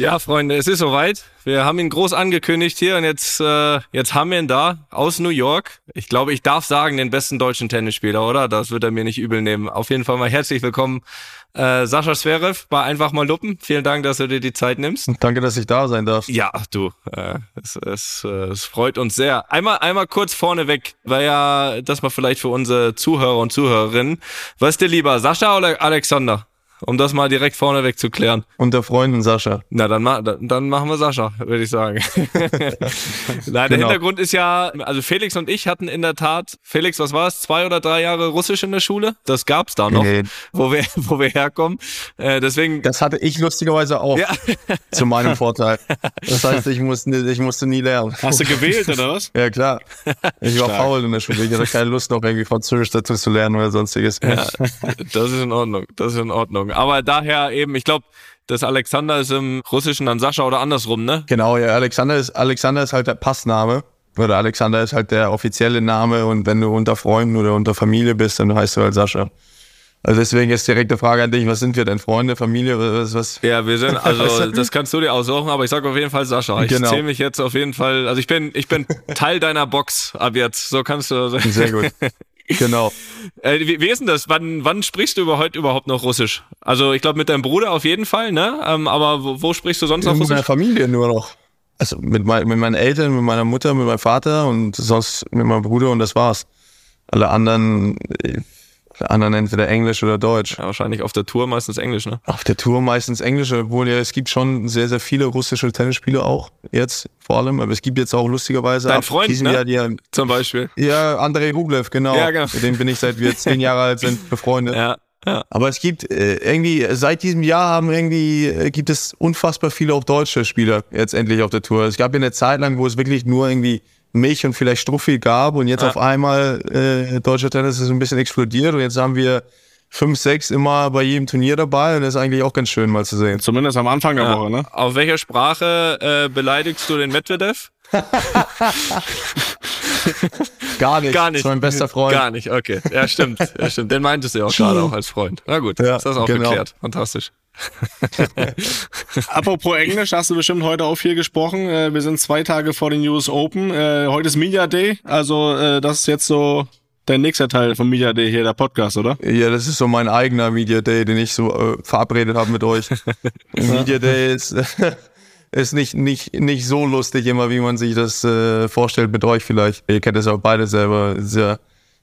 Ja, Freunde, es ist soweit. Wir haben ihn groß angekündigt hier und jetzt, äh, jetzt haben wir ihn da aus New York. Ich glaube, ich darf sagen, den besten deutschen Tennisspieler, oder? Das wird er mir nicht übel nehmen. Auf jeden Fall mal herzlich willkommen, äh, Sascha Zverev bei Einfach mal Luppen. Vielen Dank, dass du dir die Zeit nimmst. Danke, dass ich da sein darf. Ja, du, äh, es, es, äh, es freut uns sehr. Einmal, einmal kurz vorneweg, weil ja, das mal vielleicht für unsere Zuhörer und Zuhörerinnen. Was ist dir lieber, Sascha oder Alexander? Um das mal direkt vorneweg zu klären. Unter Freunden Sascha. Na, dann, ma dann, machen wir Sascha, würde ich sagen. Der Genau. Hintergrund ist ja, also Felix und ich hatten in der Tat, Felix, was war es, zwei oder drei Jahre Russisch in der Schule? Das gab's da noch, Nee. wo wir, wo wir herkommen. Äh, deswegen, Das hatte ich lustigerweise auch ja, zu meinem Vorteil. Das heißt, ich musste, ich musste nie lernen. Hast du gewählt oder was? Ja, klar. Ich war Stark. faul in der Schule. Ich hatte keine Lust, noch irgendwie Französisch dazu zu lernen oder sonstiges. ja, das ist in Ordnung, das ist in Ordnung. Aber daher eben, ich glaube, das Alexander ist im Russischen dann Sascha oder andersrum, ne? Genau, ja, Alexander ist, Alexander ist halt der Passname. Oder Alexander ist halt der offizielle Name und wenn du unter Freunden oder unter Familie bist, dann heißt du halt Sascha. Also deswegen ist direkte Frage an dich, was sind wir denn? Freunde, Familie, was, was? Ja, wir sind, also das kannst du dir aussuchen, aber ich sag auf jeden Fall Sascha. Ich Genau. zähle mich jetzt auf jeden Fall, also ich bin, ich bin Teil deiner Box ab jetzt. So kannst du. Sehr gut. Genau. Äh, wie, wie ist denn das? Wann, wann sprichst du über heute überhaupt noch Russisch? Also ich glaube mit deinem Bruder auf jeden Fall, ne? Ähm, aber wo, wo sprichst du sonst noch Mit meiner Russisch? Familie nur noch. Also mit, mein, mit meinen Eltern, mit meiner Mutter, mit meinem Vater und sonst mit meinem Bruder und das war's. Alle anderen, anderen entweder Englisch oder Deutsch. Ja, wahrscheinlich auf der Tour meistens Englisch, ne? Auf der Tour meistens Englisch, obwohl ja, es gibt schon sehr, sehr viele russische Tennisspieler auch, jetzt vor allem. Aber es gibt jetzt auch lustigerweise Dein Freund, ne? Jahr die, Zum Beispiel. ja, Andrei Rublev, genau. Ja, genau. Mit dem bin ich seit wir zehn Jahre alt sind befreundet. Ja. Ja. Aber es gibt äh, irgendwie, seit diesem Jahr haben irgendwie, äh, gibt es unfassbar viele auch deutsche Spieler jetzt endlich auf der Tour. Es gab ja eine Zeit lang, wo es wirklich nur irgendwie mich und vielleicht Struffi gab und jetzt Ja. auf einmal äh, deutscher Tennis ist ein bisschen explodiert und jetzt haben wir fünf, sechs immer bei jedem Turnier dabei und das ist eigentlich auch ganz schön mal zu sehen. Zumindest am Anfang der Woche, ne? Auf welcher Sprache äh, beleidigst du den Medvedev? Gar nicht. Gar nicht. Das ist mein bester Freund. Gar nicht, okay. Ja, stimmt. Ja, stimmt. Den meintest du ja auch gerade auch als Freund. Na gut, Ja, ist das auch genau. geklärt. Fantastisch. Apropos Englisch, hast du bestimmt heute auch viel gesprochen. Äh, wir sind zwei Tage vor den US Open. Äh, heute ist Media Day, also äh, das ist jetzt so der nächste Teil vom Media Day hier, der Podcast, oder? Ja, das ist so mein eigener Media Day, den ich so äh, verabredet habe mit euch. Media Day ist, ist nicht, nicht, nicht so lustig immer, wie man sich das äh, vorstellt mit euch vielleicht. Ihr kennt das auch beide selber. Sehr,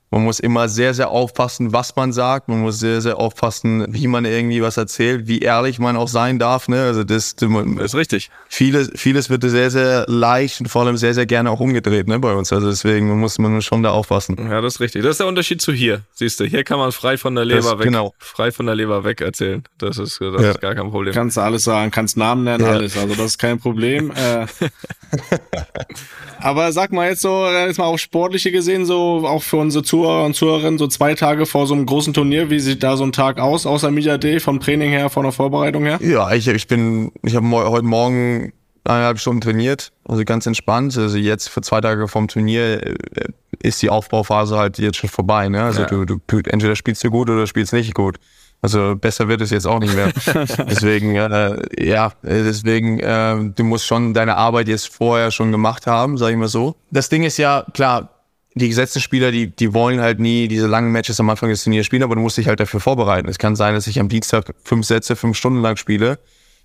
man muss immer sehr, sehr aufpassen, was man sagt. Man muss sehr, sehr aufpassen, wie man irgendwie was erzählt, wie ehrlich man auch sein darf. Ne? Also das, man, Ist richtig. vieles, vieles wird sehr, sehr leicht und vor allem sehr, sehr gerne auch umgedreht ne, bei uns. Also deswegen muss man schon da aufpassen. Ja, das ist richtig. Das ist der Unterschied zu hier. Siehst du, hier kann man frei von der Leber Das- weg, genau. frei von der Leber weg erzählen. Das ist, das Ja. ist gar kein Problem. Kannst alles sagen, kannst Namen nennen, Ja. alles. Also das ist kein Problem. Äh, aber sag mal jetzt so, jetzt mal auf Sportliche gesehen, so auch für unsere Zuhörer und Zuhörerinnen, so zwei Tage vor so einem großen Turnier, wie sieht da so ein Tag aus, außer Media Day, vom Training her, von der Vorbereitung her? Ja, ich, ich bin, ich habe heute Morgen eineinhalb Stunden trainiert, also ganz entspannt. Also jetzt für zwei Tage vom Turnier äh, ist die Aufbauphase halt jetzt schon vorbei. Ne? Also Ja. du, du entweder spielst du gut oder spielst nicht gut. Also besser wird es jetzt auch nicht mehr. deswegen, äh, ja, deswegen, äh, du musst schon deine Arbeit jetzt vorher schon gemacht haben, sag ich mal so. Das Ding ist ja, klar, die gesetzten Spieler, die, die wollen halt nie diese langen Matches am Anfang des Turniers spielen, aber du musst dich halt dafür vorbereiten. Es kann sein, dass ich am Dienstag fünf Sätze, fünf Stunden lang spiele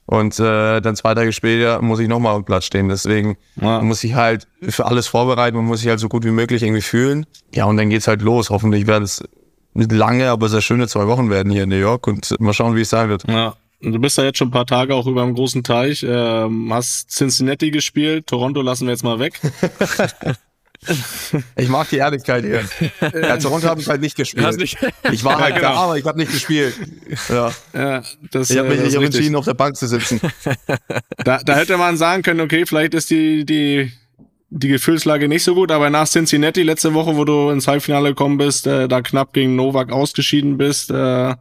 und äh, dann zwei Tage später muss ich nochmal auf dem Platz stehen. Deswegen Ja. muss sich halt für alles vorbereiten, man muss sich halt so gut wie möglich irgendwie fühlen. Ja, und dann geht's halt los. Hoffentlich werden es lange, aber sehr schöne zwei Wochen werden hier in New York und mal schauen, wie es sein wird. Ja. Und Du bist ja jetzt schon ein paar Tage auch über dem großen Teich, ähm, hast Cincinnati gespielt, Toronto lassen wir jetzt mal weg. Ich mag die Ehrlichkeit hier. Ja, Toronto habe ich halt nicht gespielt. Nicht- Ich war halt Ja, genau. da, aber ich habe nicht gespielt. Ja. Ja, das, Ich habe äh, mich das nicht entschieden, auf der Bank zu sitzen. Da, da hätte man sagen können, okay, vielleicht ist die, die die Gefühlslage nicht so gut, aber nach Cincinnati letzte Woche, wo du ins Halbfinale gekommen bist, äh, da knapp gegen Novak ausgeschieden bist, äh,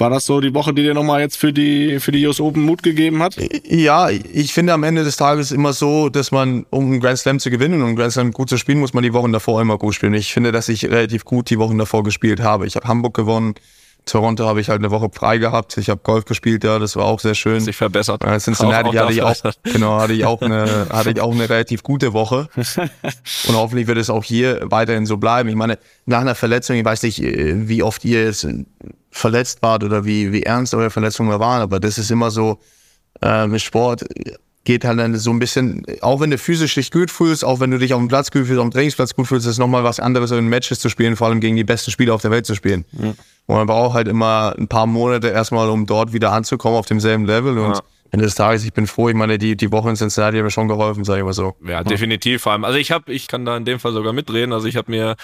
war das so die Woche, die dir nochmal jetzt für die, für die US Open Mut gegeben hat? Ja, ich finde am Ende des Tages immer so, dass man, um einen Grand Slam zu gewinnen und einen Grand Slam gut zu spielen, muss man die Wochen davor immer gut spielen. Ich finde, dass ich relativ gut die Wochen davor gespielt habe. Ich habe Hamburg gewonnen, Toronto habe ich halt eine Woche frei gehabt. Ich habe Golf gespielt, ja, das war auch sehr schön. Sich verbessert. Äh, Cincinnati hatte ich auch, genau, hatte ich auch eine, hatte ich auch eine relativ gute Woche. Und hoffentlich wird es auch hier weiterhin so bleiben. Ich meine, nach einer Verletzung, ich weiß nicht, äh, wie oft ihr jetzt verletzt wart oder wie, wie ernst eure Verletzungen waren, aber das ist immer so, äh, mit Sport geht halt dann so ein bisschen, auch wenn du physisch dich gut fühlst, auch wenn du dich auf dem Platz gut fühlst, auf dem Trainingsplatz gut fühlst, ist es nochmal was anderes, in Matches zu spielen, vor allem gegen die besten Spieler auf der Welt zu spielen. Ja. Und man braucht halt immer ein paar Monate erstmal, um dort wieder anzukommen auf demselben Level und ja. Ende des Tages, ich bin froh, ich meine, die, die Woche in Cincinnati hat mir schon geholfen, sage ich mal so. Ja, definitiv. Vor allem, also ich habe, ich kann da in dem Fall sogar mitreden. Also ich habe mir,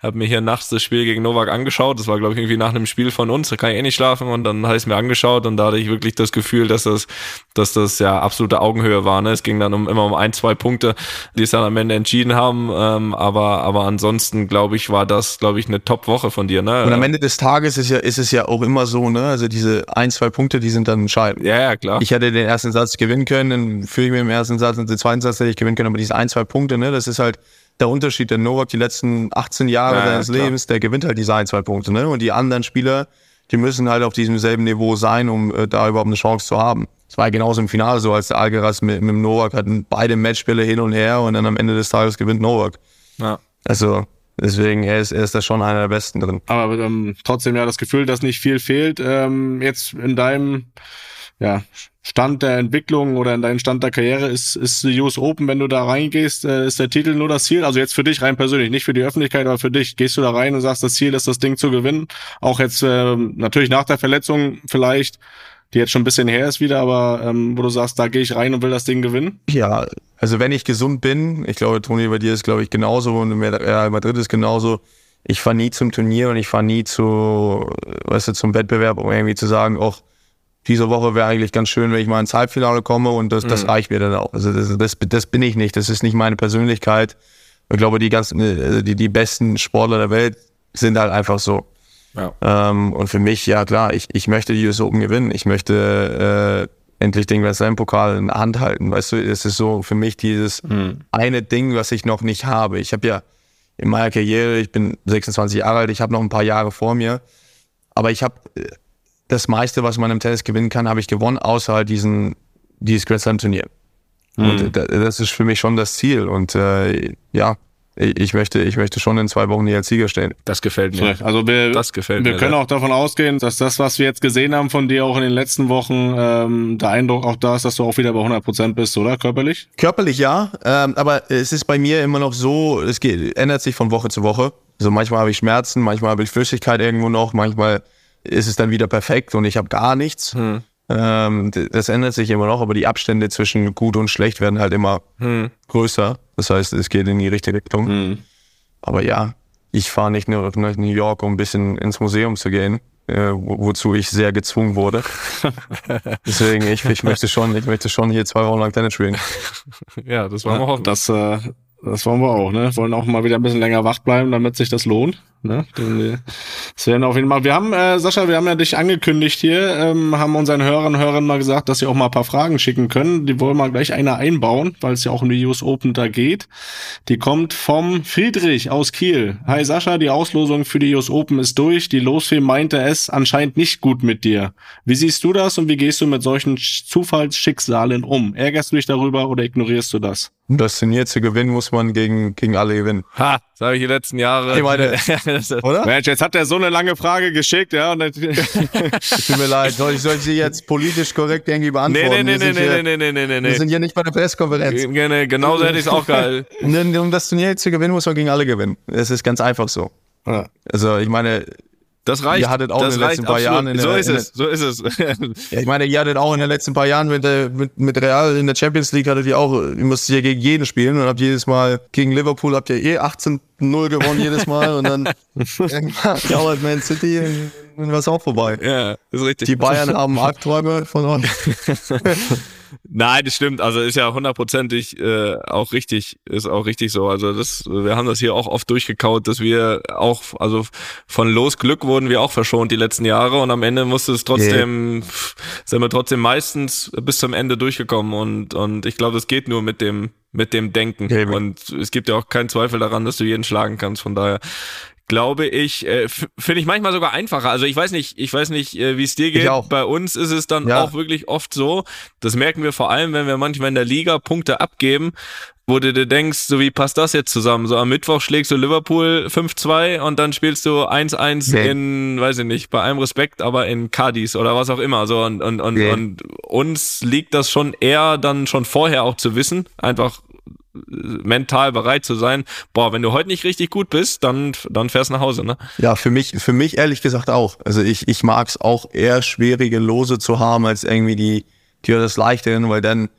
habe mir hier nachts das Spiel gegen Novak angeschaut. Das war, glaube ich, irgendwie nach einem Spiel von uns. Da kann ich eh nicht schlafen. Und dann habe ich es mir angeschaut und da hatte ich wirklich das Gefühl, dass das, dass das ja absolute Augenhöhe war. Ne? Es ging dann um immer um ein, zwei Punkte, die es dann am Ende entschieden haben. Ähm, aber, aber ansonsten, glaube ich, war das, glaube ich, eine Top-Woche von dir. Ne? Und am Ende des Tages ist ja, ist es ja auch immer so, ne? Also diese ein, zwei Punkte, die sind dann entscheidend. Ja, ja, klar. Ich hätte den ersten Satz gewinnen können, dann führe ich mir im ersten Satz und den zweiten Satz hätte ich gewinnen können, aber diese ein, zwei Punkte, ne, das ist halt der Unterschied. Der Novak die letzten 18 Jahre ja, seines klar. Lebens, der gewinnt halt diese ein, zwei Punkte, ne? Und die anderen Spieler, die müssen halt auf diesem selben Niveau sein, um äh, da überhaupt eine Chance zu haben. Es war genauso im Finale so, als der Alcaraz mit, mit dem Novak hatten beide Matchspiele hin und her und dann am Ende des Tages gewinnt Novak. Ja. Also Deswegen, er ist, er ist da schon einer der Besten drin. Aber ähm, trotzdem ja das Gefühl, dass nicht viel fehlt. Ähm, jetzt in deinem ja, Stand der Entwicklung oder in deinem Stand der Karriere ist, ist die US Open, wenn du da reingehst, äh, ist der Titel nur das Ziel? Also jetzt für dich rein persönlich, nicht für die Öffentlichkeit, aber für dich. Gehst du da rein und sagst, das Ziel ist, das Ding zu gewinnen? Auch jetzt äh, natürlich nach der Verletzung vielleicht, die jetzt schon ein bisschen her ist wieder, aber ähm, wo du sagst, da gehe ich rein und will das Ding gewinnen? Ja, also wenn ich gesund bin, ich glaube, Toni, bei dir ist, glaube ich, genauso und Real Madrid ist genauso. Ich fahre nie zum Turnier und ich fahre nie zu, weißt du, zum Wettbewerb, um irgendwie zu sagen, auch diese Woche wäre eigentlich ganz schön, wenn ich mal ins Halbfinale komme und das, das mhm. reicht mir dann auch. Also das, das, das bin ich nicht, das ist nicht meine Persönlichkeit. Ich glaube, die ganzen, äh, die, die besten Sportler der Welt sind halt einfach so. Ja. Ähm, und für mich, ja klar, ich, ich möchte die US Open gewinnen. Ich möchte äh, endlich den Grand Slam Pokal in der Hand halten. Weißt du, es ist so für mich dieses mhm. eine Ding, was ich noch nicht habe. Ich habe ja in meiner Karriere, ich bin 26 Jahre alt, ich habe noch ein paar Jahre vor mir, aber ich habe äh, das meiste, was man im Tennis gewinnen kann, habe ich gewonnen, außer halt diesen, dieses Grand Slam Turnier. Mhm. Und das ist für mich schon das Ziel. Und äh, ja, ich möchte, ich möchte schon in zwei Wochen hier als Sieger stehen. Das gefällt mir. Also wir, das gefällt wir mir, können ja. auch davon ausgehen, dass das, was wir jetzt gesehen haben von dir auch in den letzten Wochen, ähm, der Eindruck auch da ist, dass du auch wieder bei 100 Prozent bist, oder körperlich? Körperlich ja, ähm, aber es ist bei mir immer noch so, es geht, ändert sich von Woche zu Woche. Also manchmal habe ich Schmerzen, manchmal habe ich Flüssigkeit irgendwo noch, manchmal ist es dann wieder perfekt und ich habe gar nichts. Hm. Ähm, das ändert sich immer noch, aber die Abstände zwischen gut und schlecht werden halt immer hm. größer. Das heißt, es geht in die richtige Richtung. Hm. Aber ja, ich fahre nicht nur nach New York, um ein bisschen ins Museum zu gehen, äh, wo, wozu ich sehr gezwungen wurde. Deswegen, ich, ich möchte schon, ich möchte schon hier zwei Wochen lang Tennis spielen. Ja, das war ja, auch. Das, äh, das wollen wir auch, ne? Wollen auch mal wieder ein bisschen länger wach bleiben, damit sich das lohnt. Ne? Das werden auf jeden Fall. Wir haben, äh, Sascha, wir haben ja dich angekündigt hier, ähm, haben unseren Hörern und Hörern mal gesagt, dass sie auch mal ein paar Fragen schicken können. Die wollen wir gleich eine einbauen, weil es ja auch um die US Open da geht. Die kommt vom Friedrich aus Kiel. Hi Sascha, die Auslosung für die US Open ist durch. Die Losfee meinte es anscheinend nicht gut mit dir. Wie siehst du das und wie gehst du mit solchen Zufallsschicksalen um? Ärgerst du dich darüber oder ignorierst du das? Hm? das Turnier zu gewinnen, muss man gegen, gegen alle gewinnen. Ha, das habe ich die letzten Jahre. Ich meine, oder? Mensch, jetzt hat er so eine lange Frage geschickt, ja. Tut mir leid, soll ich, soll sie jetzt politisch korrekt irgendwie beantworten? Nee, nee, nee, nee, hier, nee, nee, nee, nee, nee. Wir sind hier nicht bei der Pressekonferenz. Genau, so hätte ich es auch gehalten. Um das Turnier zu gewinnen, muss man gegen alle gewinnen. Es ist ganz einfach so. Ja. Also, ich meine, das reicht. Ihr hattet auch das in den letzten paar absolut. Jahren. In so der, ist es, so ist es. ja, ich meine, ihr hattet auch in den letzten paar Jahren mit, mit, mit Real in der Champions League hattet ihr auch, ihr musstet ja gegen jeden spielen und habt jedes Mal gegen Liverpool habt ihr eh 18-0 gewonnen jedes Mal und dann dauert Man City und war es auch vorbei. Ja, ist richtig. Die Bayern haben Albträume von euch. Nein, das stimmt. Also ist ja hundertprozentig äh, auch richtig, ist auch richtig so. Also das, wir haben das hier auch oft durchgekaut, dass wir auch, also von Losglück wurden wir auch verschont die letzten Jahre und am Ende musste es trotzdem, yeah. sind wir trotzdem meistens bis zum Ende durchgekommen und und ich glaube, das geht nur mit dem mit dem Denken yeah. und es gibt ja auch keinen Zweifel daran, dass du jeden schlagen kannst. Von daher glaube ich, äh, finde ich manchmal sogar einfacher. Also ich weiß nicht, ich weiß nicht, äh, wie es dir geht. Bei uns ist es dann ja. auch wirklich oft so, das merken wir vor allem, wenn wir manchmal in der Liga Punkte abgeben, wo du dir denkst, so wie passt das jetzt zusammen? So am Mittwoch schlägst du Liverpool 5-2 und dann spielst du 1-1 nee. in, weiß ich nicht, bei allem Respekt, aber in Cadiz oder was auch immer. So und, und, und, nee. und uns liegt das schon eher dann schon vorher auch zu wissen, einfach mental bereit zu sein, boah, wenn du heute nicht richtig gut bist, dann, dann fährst du nach Hause, ne? Ja, für mich, für mich ehrlich gesagt auch. Also ich, ich mag es auch eher schwierige Lose zu haben, als irgendwie die, die das leichteren, weil dann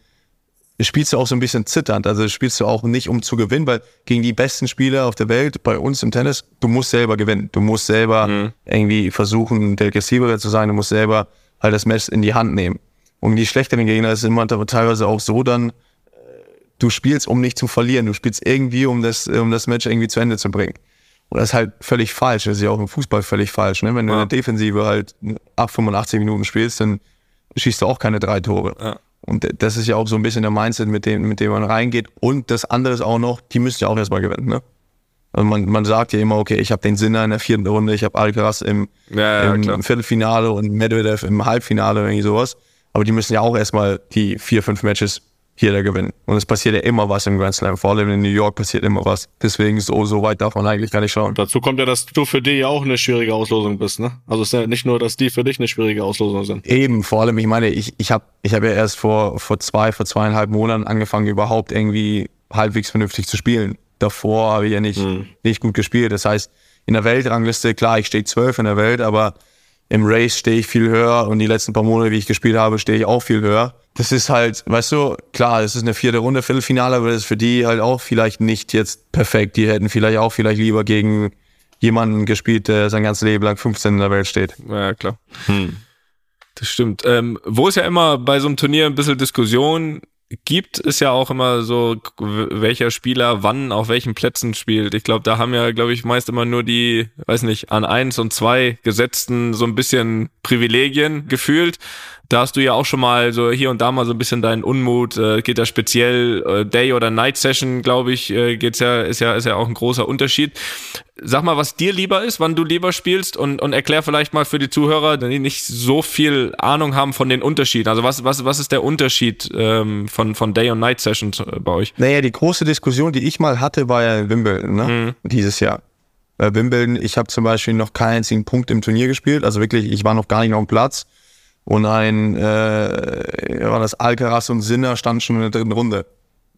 spielst du auch so ein bisschen zitternd. Also spielst du auch nicht, um zu gewinnen, weil gegen die besten Spieler auf der Welt, bei uns im Tennis, du musst selber gewinnen. Du musst selber mhm. irgendwie versuchen, der aggressivere zu sein. Du musst selber halt das Messer in die Hand nehmen. Und die schlechteren Gegner ist immer teilweise auch so dann, du spielst, um nicht zu verlieren. Du spielst irgendwie, um das, um das Match irgendwie zu Ende zu bringen. Und das ist halt völlig falsch. Das ist ja auch im Fußball völlig falsch. Ne? Wenn du ja. in der Defensive halt ab 85 Minuten spielst, dann schießt du auch keine drei Tore. Ja. Und das ist ja auch so ein bisschen der Mindset, mit dem, mit dem man reingeht. Und das andere ist auch noch, die müssen ja auch erstmal gewinnen. Ne? Also man, man sagt ja immer, okay, ich habe den Sinner in der vierten Runde, ich habe Alcaraz im, ja, im Viertelfinale und Medvedev im Halbfinale oder irgendwie sowas. Aber die müssen ja auch erstmal die vier, fünf Matches jeder gewinnen. Und es passiert ja immer was im Grand Slam. Vor allem in New York passiert immer was. Deswegen so, so weit darf man eigentlich gar nicht schauen. Dazu kommt ja, dass du für die ja auch eine schwierige Auslosung bist, ne? Also es ist ja nicht nur, dass die für dich eine schwierige Auslosung sind. Eben, vor allem, ich meine, ich, ich habe ich hab ja erst vor, vor zwei, vor zweieinhalb Monaten angefangen, überhaupt irgendwie halbwegs vernünftig zu spielen. Davor habe ich ja nicht, hm. nicht gut gespielt. Das heißt, in der Weltrangliste, klar, ich stehe zwölf in der Welt, aber im Race stehe ich viel höher und die letzten paar Monate, wie ich gespielt habe, stehe ich auch viel höher das ist halt, weißt du, klar, es ist eine vierte Runde Viertelfinale, aber das ist für die halt auch vielleicht nicht jetzt perfekt. Die hätten vielleicht auch vielleicht lieber gegen jemanden gespielt, der sein ganzes Leben lang 15 in der Welt steht. Ja, klar. Hm. Das stimmt. Ähm, wo es ja immer bei so einem Turnier ein bisschen Diskussion gibt, ist ja auch immer so, welcher Spieler wann auf welchen Plätzen spielt. Ich glaube, da haben ja, glaube ich, meist immer nur die, weiß nicht, an eins und zwei Gesetzten so ein bisschen Privilegien gefühlt. Da hast du ja auch schon mal so hier und da mal so ein bisschen deinen Unmut. Äh, geht ja speziell äh, Day oder Night Session, glaube ich, äh, geht's ja ist ja ist ja auch ein großer Unterschied. Sag mal, was dir lieber ist, wann du lieber spielst und und erklär vielleicht mal für die Zuhörer, die nicht so viel Ahnung haben von den Unterschieden. Also was was was ist der Unterschied ähm, von von Day und Night Sessions äh, bei euch? Naja, die große Diskussion, die ich mal hatte, war ja Wimbledon, ne? Mhm. Dieses Jahr bei Wimbledon, ich habe zum Beispiel noch keinen einzigen Punkt im Turnier gespielt. Also wirklich, ich war noch gar nicht auf dem Platz. Und ein, äh, war das Alcaraz und Sinner standen schon in der dritten Runde.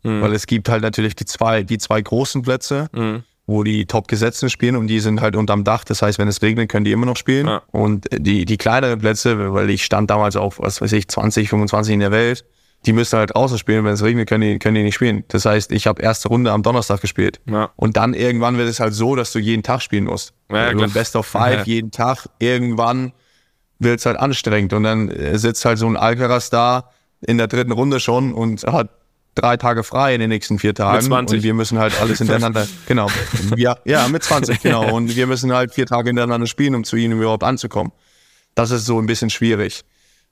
Mhm. Weil es gibt halt natürlich die zwei, die zwei großen Plätze, mhm. wo die Top-Gesetzten spielen und die sind halt unterm Dach. Das heißt, wenn es regnet, können die immer noch spielen. Ja. Und die, die kleineren Plätze, weil ich stand damals auf, was weiß ich, 20, 25 in der Welt, die müssen halt außer spielen. Wenn es regnet, können die, können die nicht spielen. Das heißt, ich habe erste Runde am Donnerstag gespielt. Ja. Und dann irgendwann wird es halt so, dass du jeden Tag spielen musst. Ja, also Best of Five, jeden Tag, irgendwann wird es halt anstrengend. Und dann äh, sitzt halt so ein Alcaraz da in der dritten Runde schon und hat drei Tage frei in den nächsten vier Tagen. Mit 20. Und wir müssen halt alles hintereinander, genau. Ja, ja, mit 20, genau. Und wir müssen halt vier Tage hintereinander spielen, um zu ihnen überhaupt anzukommen. Das ist so ein bisschen schwierig.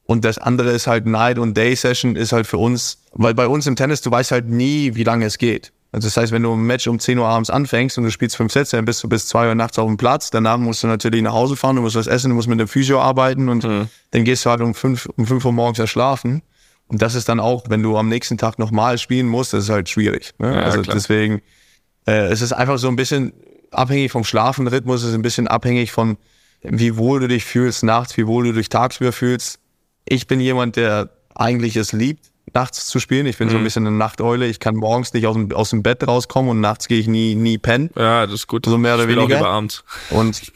Und das andere ist halt Night und Day Session ist halt für uns, weil bei uns im Tennis, du weißt halt nie, wie lange es geht. Also das heißt, wenn du ein Match um 10 Uhr abends anfängst und du spielst fünf Sätze, dann bist du bis zwei Uhr nachts auf dem Platz. Danach musst du natürlich nach Hause fahren, du musst was essen, du musst mit dem Physio arbeiten und mhm. dann gehst du halt um fünf, um fünf Uhr morgens ja schlafen. Und das ist dann auch, wenn du am nächsten Tag nochmal spielen musst, das ist halt schwierig. Ne? Ja, also klar. deswegen, äh, es ist einfach so ein bisschen abhängig vom Schlafenrhythmus, es ist ein bisschen abhängig von, wie wohl du dich fühlst nachts, wie wohl du dich tagsüber fühlst. Ich bin jemand, der eigentlich es liebt, nachts zu spielen. Ich bin mhm. so ein mhm. bisschen eine Nachteule. Ich kann morgens nicht aus dem, aus dem Bett rauskommen und nachts gehe ich nie, nie pennen. Ja, das ist gut. So mehr oder weniger. Und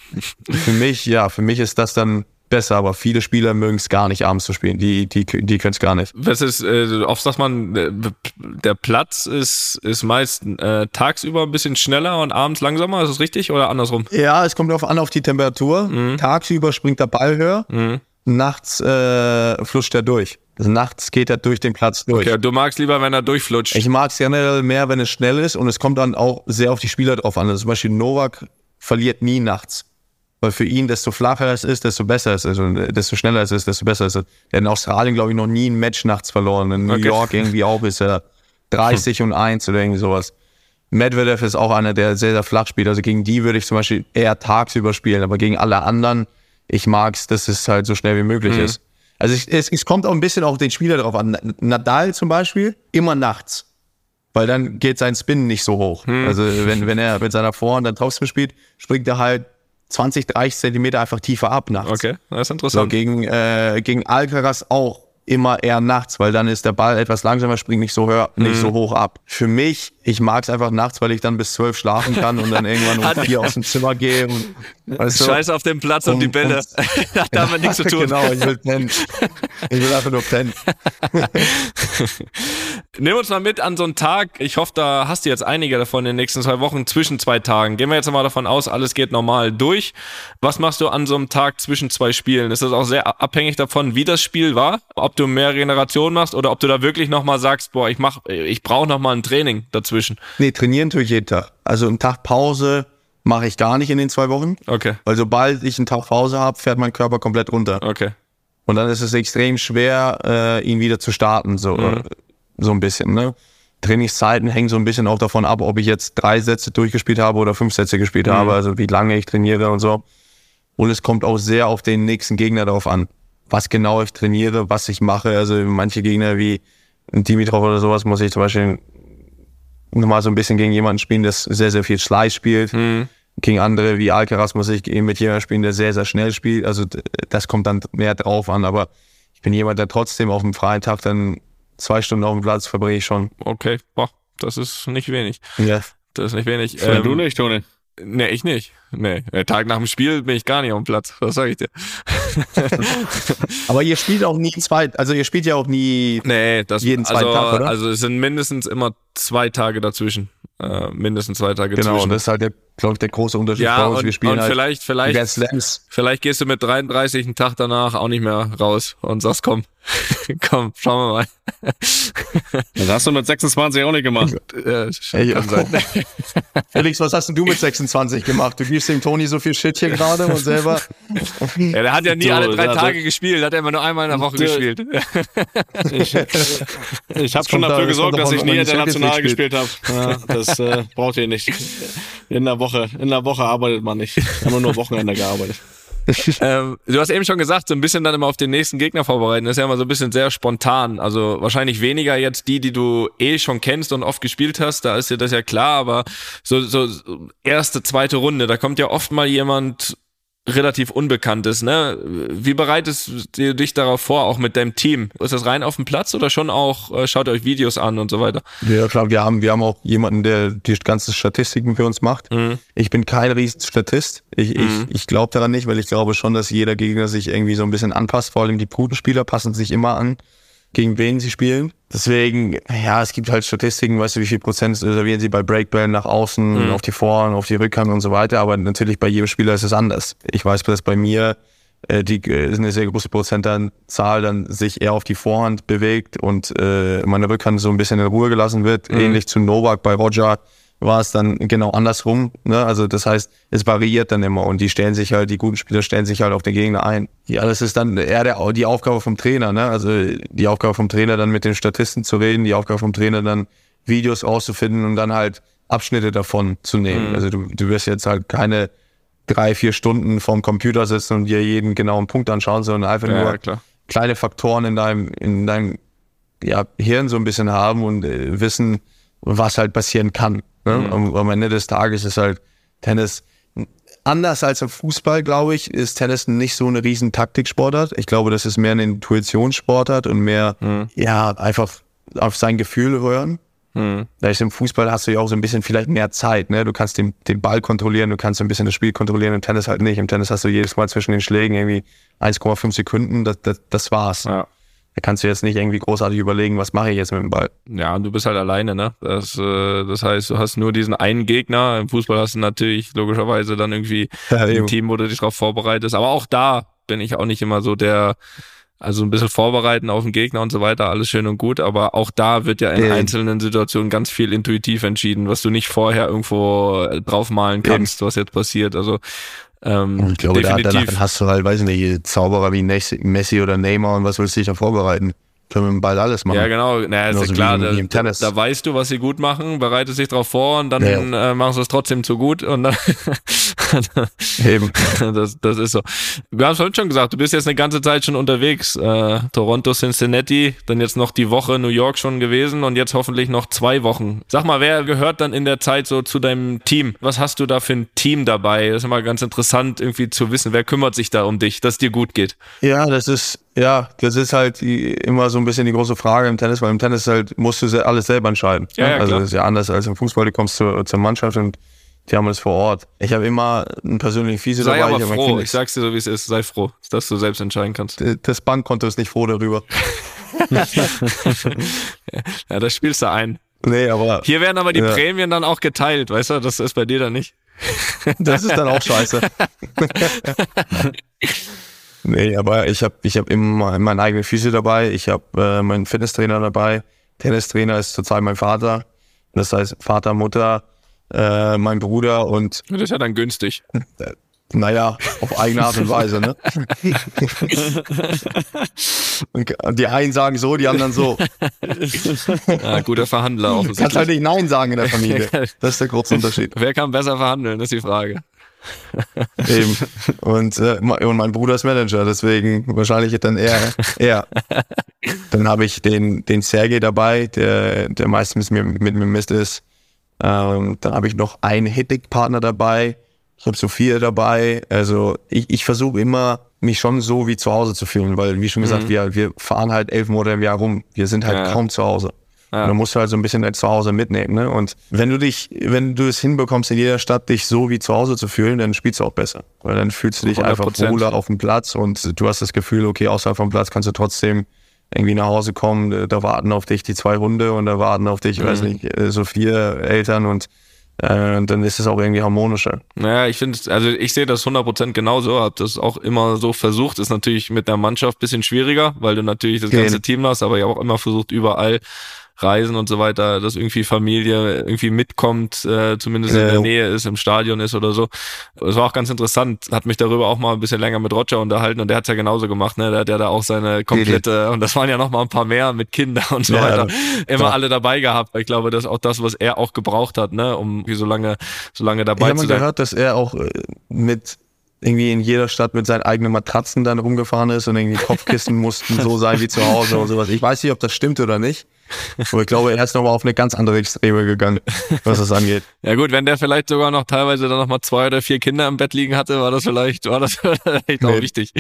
für mich, ja, für mich ist das dann besser, aber viele Spieler mögen es gar nicht, abends zu spielen. Die, die, die können es gar nicht. Was ist, äh, oft sagt man, äh, der Platz ist, ist meist äh, tagsüber ein bisschen schneller und abends langsamer, ist das richtig oder andersrum? Ja, es kommt darauf an auf die Temperatur. Mhm. Tagsüber springt der Ball höher, mhm. nachts äh, fluscht er durch. Also nachts geht er durch den Platz durch. Okay, du magst lieber, wenn er durchflutscht. Ich mag es generell mehr, wenn es schnell ist und es kommt dann auch sehr auf die Spieler drauf an. Also zum Beispiel Novak verliert nie nachts. Weil für ihn, desto flacher es ist, desto besser es ist. Und desto schneller es ist, desto besser es ist. Er hat in Australien, glaube ich, noch nie ein Match nachts verloren. In New Okay. York irgendwie auch ist er 30 und 1 oder irgendwie sowas. Medvedev ist auch einer, der sehr, sehr flach spielt. Also gegen die würde ich zum Beispiel eher tagsüber spielen, aber gegen alle anderen, ich mag's, dass es halt so schnell wie möglich ist. Also ich, es, es kommt auch ein bisschen auf den Spieler drauf an. Nadal zum Beispiel, immer nachts. Weil dann geht sein Spin nicht so hoch. Also wenn, wenn er mit seiner Vorhand dann draußen spielt, springt er halt 20, 30 Zentimeter einfach tiefer ab nachts. Okay, das ist So, interessant. gegen, äh, gegen Alcaraz auch immer eher nachts, weil dann ist der Ball etwas langsamer, springt nicht so, höher, nicht Mhm. so hoch ab. Für mich, ich mag es einfach nachts, weil ich dann bis zwölf schlafen kann und dann irgendwann um vier aus dem Zimmer gehe. Und, weißt du, Scheiß auf den Platz und, Und- die Bälle. und- Hat damit nichts zu tun. Genau, ich will pennen. Ich will einfach nur pennen. Nimm uns mal mit an so einen Tag. Ich hoffe, da hast du jetzt einige davon in den nächsten zwei Wochen zwischen zwei Tagen. Gehen wir jetzt mal davon aus, alles geht normal durch. Was machst du an so einem Tag zwischen zwei Spielen? Ist das auch sehr abhängig davon, wie das Spiel war? Ob du mehr Regeneration machst oder ob du da wirklich nochmal sagst, boah, ich mach, ich brauche nochmal ein Training dazwischen. Nee, trainieren tue ich jeden Tag. Also einen Tag Pause mache ich gar nicht in den zwei Wochen. Okay, Weil sobald ich einen Tag Pause habe, fährt mein Körper komplett runter. okay. Und dann ist es extrem schwer, äh, ihn wieder zu starten, so, äh, so ein bisschen. Ne? Trainingszeiten hängen so ein bisschen auch davon ab, ob ich jetzt drei Sätze durchgespielt habe oder fünf Sätze gespielt habe, also wie lange ich trainiere und so. Und es kommt auch sehr auf den nächsten Gegner darauf an, was genau ich trainiere, was ich mache. Also manche Gegner wie Dimitrov oder sowas muss ich zum Beispiel nochmal so ein bisschen gegen jemanden spielen, der sehr, sehr viel Slice spielt. Gegen andere wie Alcaraz muss ich eben mit jemandem spielen, der sehr, sehr schnell spielt. Also das kommt dann mehr drauf an. Aber ich bin jemand, der trotzdem auf dem freien Tag dann zwei Stunden auf dem Platz verbringe ich schon. Okay, boah, das ist nicht wenig. Ja. Das ist nicht wenig. Ähm, du nicht, Toni. Nee, ich nicht. Nee, der Tag nach dem Spiel bin ich gar nicht auf dem Platz. Das sage ich dir. Aber ihr spielt auch nie zwei, also ihr spielt ja auch nie. Nee, das Jeden zweiten also, Tag, oder? Also es sind mindestens immer zwei Tage dazwischen. Äh, mindestens zwei Tage Genau, und zwischen. das ist halt der, glaube ich, der große Unterschied ja, bei uns. und, Wir spielen und halt vielleicht, vielleicht, Slams. vielleicht gehst du mit 33 einen Tag danach auch nicht mehr raus und sagst, komm, komm, schauen wir mal. Das hast du mit 26 auch nicht gemacht. Ey. Felix, was hast denn du mit 26 gemacht? Du gibst dem Toni so viel Shit hier gerade und selber. Ja, der hat ja nie So, alle drei Tage gespielt, hat immer nur einmal in der Woche gespielt. Ich, ich habe schon dafür da- gesorgt, dass ich nie international gespielt habe. Ja, das äh, braucht ihr nicht. In der Woche, in der Woche arbeitet man nicht. Wir haben nur Wochenende gearbeitet. Ähm, du hast eben schon gesagt, so ein bisschen dann immer auf den nächsten Gegner vorbereiten. Das ist ja immer so ein bisschen sehr spontan. Also wahrscheinlich weniger jetzt die, die du eh schon kennst und oft gespielt hast. Da ist dir das ja klar. Aber so so erste, zweite Runde, da kommt ja oft mal jemand relativ Unbekanntes. Ne? Wie bereitest du dich darauf vor, auch mit deinem Team? Ist das rein auf dem Platz oder schon auch, äh, schaut ihr euch Videos an und so weiter? Ja, klar, wir haben, wir haben auch jemanden, der die ganzen Statistiken für uns macht. Ich bin kein riesen Statist. Ich, ich, ich glaube daran nicht, weil ich glaube schon, dass jeder Gegner sich irgendwie so ein bisschen anpasst. Vor allem die guten Spieler passen sich immer an, gegen wen sie spielen. Deswegen, ja, es gibt halt Statistiken, weißt du, wie viel Prozent servieren sie bei Breakball nach außen, auf die Vorhand, auf die Rückhand und so weiter. Aber natürlich bei jedem Spieler ist es anders. Ich weiß, dass bei mir äh, die äh, ist eine sehr große Prozentzahl dann sich eher auf die Vorhand bewegt und äh, meine Rückhand so ein bisschen in Ruhe gelassen wird. Ähnlich zu Novak bei Roger war es dann genau andersrum. Ne? Also das heißt, es variiert dann immer und die stellen sich halt, die guten Spieler stellen sich halt auf den Gegner ein. Ja, das ist dann eher der, die Aufgabe vom Trainer. Ne? Also die Aufgabe vom Trainer dann mit den Statisten zu reden, die Aufgabe vom Trainer dann Videos rauszufinden und dann halt Abschnitte davon zu nehmen. Also du, du wirst jetzt halt keine drei, vier Stunden vorm Computer sitzen und dir jeden genauen Punkt anschauen, sondern einfach Ja, nur klar. kleine Faktoren in deinem, in deinem ja, Hirn so ein bisschen haben und äh, wissen, was halt passieren kann. Ne? Am, am Ende des Tages ist halt Tennis anders als im Fußball, glaube ich, ist Tennis nicht so eine riesen Taktiksportart. Ich glaube, das ist mehr eine Intuitionssportart und mehr, ja, einfach auf sein Gefühl hören. Da ist im Fußball hast du ja auch so ein bisschen vielleicht mehr Zeit, ne? Du kannst den, den Ball kontrollieren, du kannst ein bisschen das Spiel kontrollieren, im Tennis halt nicht. Im Tennis hast du jedes Mal zwischen den Schlägen irgendwie 1,5 Sekunden, das, das, das war's. Ja. Da kannst du jetzt nicht irgendwie großartig überlegen, was mache ich jetzt mit dem Ball. Ja, und du bist halt alleine, ne? Das, äh, das heißt, du hast nur diesen einen Gegner. Im Fußball hast du natürlich logischerweise dann irgendwie Ja, ein. Team, wo du dich darauf vorbereitest. Aber auch da bin ich auch nicht immer so der Also ein bisschen vorbereiten auf den Gegner und so weiter, alles schön und gut, aber auch da wird ja in Ja. einzelnen Situationen ganz viel intuitiv entschieden, was du nicht vorher irgendwo äh, draufmalen kannst, was jetzt passiert. Also ähm, Ich glaube, da, definitiv. danach hast du halt, weiß nicht, Zauberer wie Messi Messi oder Neymar und was willst du dich da vorbereiten? Können wir mit dem Ball alles machen. Ja, genau. Naja, ist ja klar, wie da, wie Tennis. da weißt du, was sie gut machen, bereitest dich drauf vor und dann Ja, äh, machst du es trotzdem zu gut und dann Eben. das, das ist so. Wir haben es vorhin schon gesagt, du bist jetzt eine ganze Zeit schon unterwegs. Äh, Toronto, Cincinnati, dann jetzt noch die Woche New York schon gewesen und jetzt hoffentlich noch zwei Wochen. Sag mal, wer gehört dann in der Zeit so zu deinem Team? Was hast du da für ein Team dabei? Das ist immer ganz interessant, irgendwie zu wissen, wer kümmert sich da um dich, dass dir gut geht. Ja, das ist, ja, das ist halt die, immer so ein bisschen die große Frage im Tennis, weil im Tennis halt musst du alles selber entscheiden. Ja, ne? ja, also klar. das ist ja anders als im Fußball, du kommst zur, zur Mannschaft und die haben das vor Ort. Ich habe immer einen persönlichen Physio Sei dabei. aber ich hab froh, mein ich sag's dir so, wie es ist, sei froh, dass du selbst entscheiden kannst. Das Bankkonto ist nicht froh darüber. Ja, das spielst du ein. Nee, aber Hier werden aber die Ja. Prämien dann auch geteilt, weißt du, das ist bei dir dann nicht. das ist dann auch scheiße. nee, aber ich habe ich hab immer meinen eigenen Physio dabei, ich habe äh, meinen Fitnesstrainer dabei. Tennistrainer ist zurzeit mein Vater. Das heißt Vater, Mutter, äh, mein Bruder und Das ist ja dann günstig. Naja, auf eigene Art und Weise, ne? Und die einen sagen so, die anderen so. Ja, guter Verhandler offensichtlich. kannst halt nicht Nein sagen in der Familie. Das ist der große Unterschied. Wer kann besser verhandeln, ist die Frage. Eben. Und, äh, und mein Bruder ist Manager, deswegen wahrscheinlich dann eher er. Dann habe ich den, den Sergei dabei, der, der meistens mit, mir- mit mir Mist ist. Ähm, dann habe ich noch einen Hittig-Partner dabei. Ich habe Sophia dabei. Also ich, ich versuche immer, mich schon so wie zu Hause zu fühlen, weil, wie schon gesagt, wir, wir fahren halt elf Monate im Jahr rum. Wir sind halt Ja. kaum zu Hause. Ja. Und dann musst du halt so ein bisschen dein Zuhause mitnehmen. Ne? Und wenn du dich, wenn du es hinbekommst, in jeder Stadt dich so wie zu Hause zu fühlen, dann spielst du auch besser. Weil dann fühlst du dich einfach 100%. wohler auf dem Platz und du hast das Gefühl, okay, außerhalb vom Platz kannst du trotzdem irgendwie nach Hause kommen, da warten auf dich die zwei Hunde und da warten auf dich, weiß nicht, äh, so vier Eltern und äh, dann ist es auch irgendwie harmonischer. Naja, ich finde, also ich sehe das 100% genauso, hab das auch immer so versucht, ist natürlich mit der Mannschaft bisschen schwieriger, weil du natürlich das ganze Team hast, aber ja auch immer versucht, überall Reisen und so weiter, dass irgendwie Familie irgendwie mitkommt, äh, zumindest in der Nähe ist, im Stadion ist oder so. Es war auch ganz interessant, hat mich darüber auch mal ein bisschen länger mit Roger unterhalten und der hat's ja genauso gemacht, ne? Der hat ja da auch seine komplette, und das waren ja noch mal ein paar mehr mit Kindern und so Ja, weiter, immer alle dabei gehabt. Ich glaube, das ist auch das, was er auch gebraucht hat, ne? Um so lange, so lange Ich dabei habe zu mal sein. gehört, dass er auch äh, mit irgendwie in jeder Stadt mit seinen eigenen Matratzen dann rumgefahren ist und irgendwie Kopfkissen mussten so sein wie zu Hause und sowas. Ich weiß nicht, ob das stimmt oder nicht. Aber ich glaube, er ist nochmal auf eine ganz andere Extreme gegangen, was das angeht. Ja gut, wenn der vielleicht sogar noch teilweise dann noch mal zwei oder vier Kinder im Bett liegen hatte, war das vielleicht, war das vielleicht auch Nee. wichtig.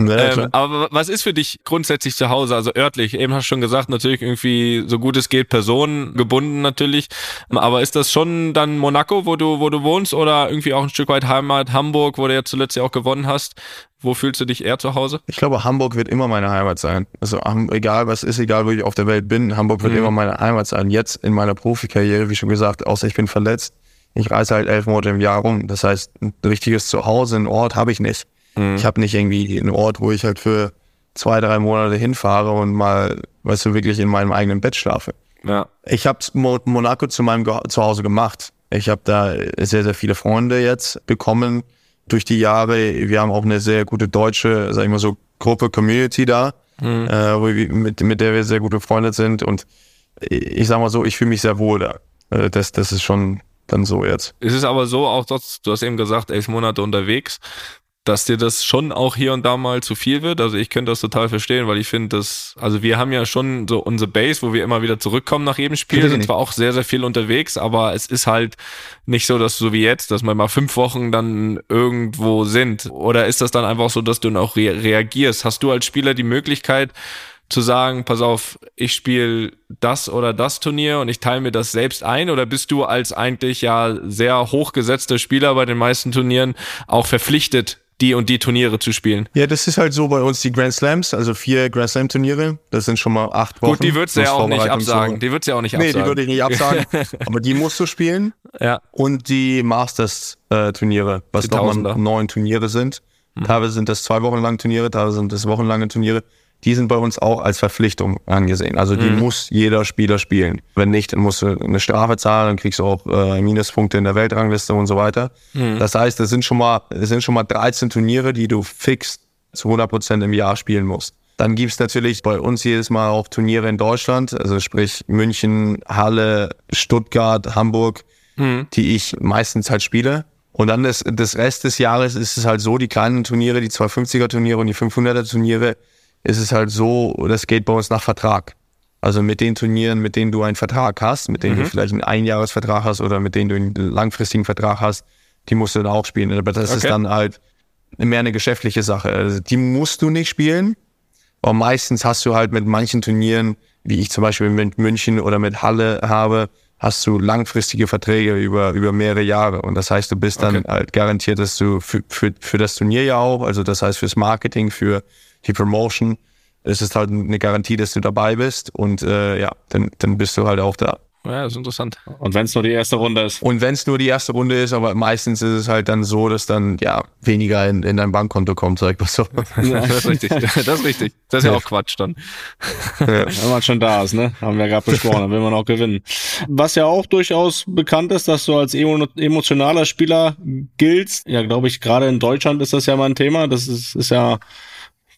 Ja, ähm, aber was ist für dich grundsätzlich zu Hause, also örtlich? Eben hast du schon gesagt, natürlich irgendwie so gut es geht, personengebunden natürlich. Aber ist das schon dann Monaco, wo du, wo du wohnst, oder irgendwie auch ein Stück weit Heimat, Hamburg, wo du ja zuletzt ja auch gewonnen hast? Wo fühlst du dich eher zu Hause? Ich glaube, Hamburg wird immer meine Heimat sein. Also egal was ist, egal wo ich auf der Welt bin, Hamburg wird Mhm. immer meine Heimat sein. Jetzt in meiner Profikarriere, wie schon gesagt, außer ich bin verletzt, ich reise halt elf Monate im Jahr rum. Das heißt, ein richtiges Zuhause, einen Ort habe ich nicht. Mhm. Ich habe nicht irgendwie einen Ort, wo ich halt für zwei, drei Monate hinfahre und mal, weißt du, wirklich in meinem eigenen Bett schlafe. Ja. Ich habe Mo Monaco zu meinem Zuhause gemacht. Ich habe da sehr, sehr viele Freunde jetzt bekommen durch die Jahre. Wir haben auch eine sehr gute deutsche, sag ich mal so, Gruppe, Community da, äh, wo wir, mit, mit der wir sehr gut befreundet sind. Und ich sag mal so, ich fühle mich sehr wohl da. Äh, Das, das ist schon dann so jetzt. Es ist aber so, auch das, du hast eben gesagt, elf Monate unterwegs, dass dir das schon auch hier und da mal zu viel wird. Also ich könnte das total verstehen, weil ich finde, dass, also wir haben ja schon so unsere Base, wo wir immer wieder zurückkommen nach jedem Spiel, sind zwar auch sehr, sehr viel unterwegs, aber es ist halt nicht so, dass so wie jetzt, dass wir mal fünf Wochen dann irgendwo sind. Oder ist das dann einfach so, dass du dann auch re reagierst? Hast du als Spieler die Möglichkeit, zu sagen, pass auf, ich spiele das oder das Turnier und ich teile mir das selbst ein? Oder bist du als eigentlich ja sehr hochgesetzter Spieler bei den meisten Turnieren auch verpflichtet, die und die Turniere zu spielen? Ja, das ist halt so bei uns die Grand Slams, also vier Grand Slam Turniere. Das sind schon mal acht Wochen. Gut, die würdest du ja auch nicht so. absagen. Die würdest du ja auch nicht Nee, absagen. die würde ich nicht absagen. aber die musst du spielen. ja. und die Masters-Turniere, was Die Tausender. nochmal neun Turniere sind. Teilweise sind das zwei Wochen lang Turniere, teilweise sind das wochenlange Turniere. Die sind bei uns auch als Verpflichtung angesehen. Also die mhm. muss jeder Spieler spielen. Wenn nicht, dann musst du eine Strafe zahlen, dann kriegst du auch äh, Minuspunkte in der Weltrangliste und so weiter. Mhm. Das heißt, es sind schon mal, es sind schon mal 13 Turniere, die du fix zu 100 Prozent im Jahr spielen musst. Dann gibt's natürlich bei uns jedes Mal auch Turniere in Deutschland, also sprich München, Halle, Stuttgart, Hamburg, mhm. die ich meistens halt spiele. Und dann das, das Rest des Jahres ist es halt so, die kleinen Turniere, die 250er Turniere und die 500er Turniere, ist es halt so, das geht bei uns nach Vertrag. Also mit den Turnieren, mit denen du einen Vertrag hast, mit denen mhm. du vielleicht einen Einjahresvertrag hast oder mit denen du einen langfristigen Vertrag hast, die musst du dann auch spielen. Aber das okay. ist dann halt mehr eine geschäftliche Sache. Also die musst du nicht spielen. Aber meistens hast du halt mit manchen Turnieren, wie ich zum Beispiel mit München oder mit Halle habe, hast du langfristige Verträge über, über mehrere Jahre. Und das heißt, du bist dann okay. halt garantiert, dass du für, für, für das Turnier ja auch, also das heißt fürs Marketing, für die Promotion, ist es halt eine Garantie, dass du dabei bist. Und äh, ja, dann, dann bist du halt auch da. Ja, das ist interessant. Und wenn es nur die erste Runde ist. Und wenn es nur die erste Runde ist, aber meistens ist es halt dann so, dass dann ja weniger in, in dein Bankkonto kommt, sag ich mal so. Ja, das ist richtig. Das ist richtig. Das ist ja, auch Quatsch dann. Ja. Wenn man schon da ist, ne? Haben wir gerade besprochen, dann will man auch gewinnen. Was ja auch durchaus bekannt ist, dass du als emotionaler Spieler giltst. Ja, glaube ich, gerade in Deutschland ist das ja mal ein Thema. Das ist, ist ja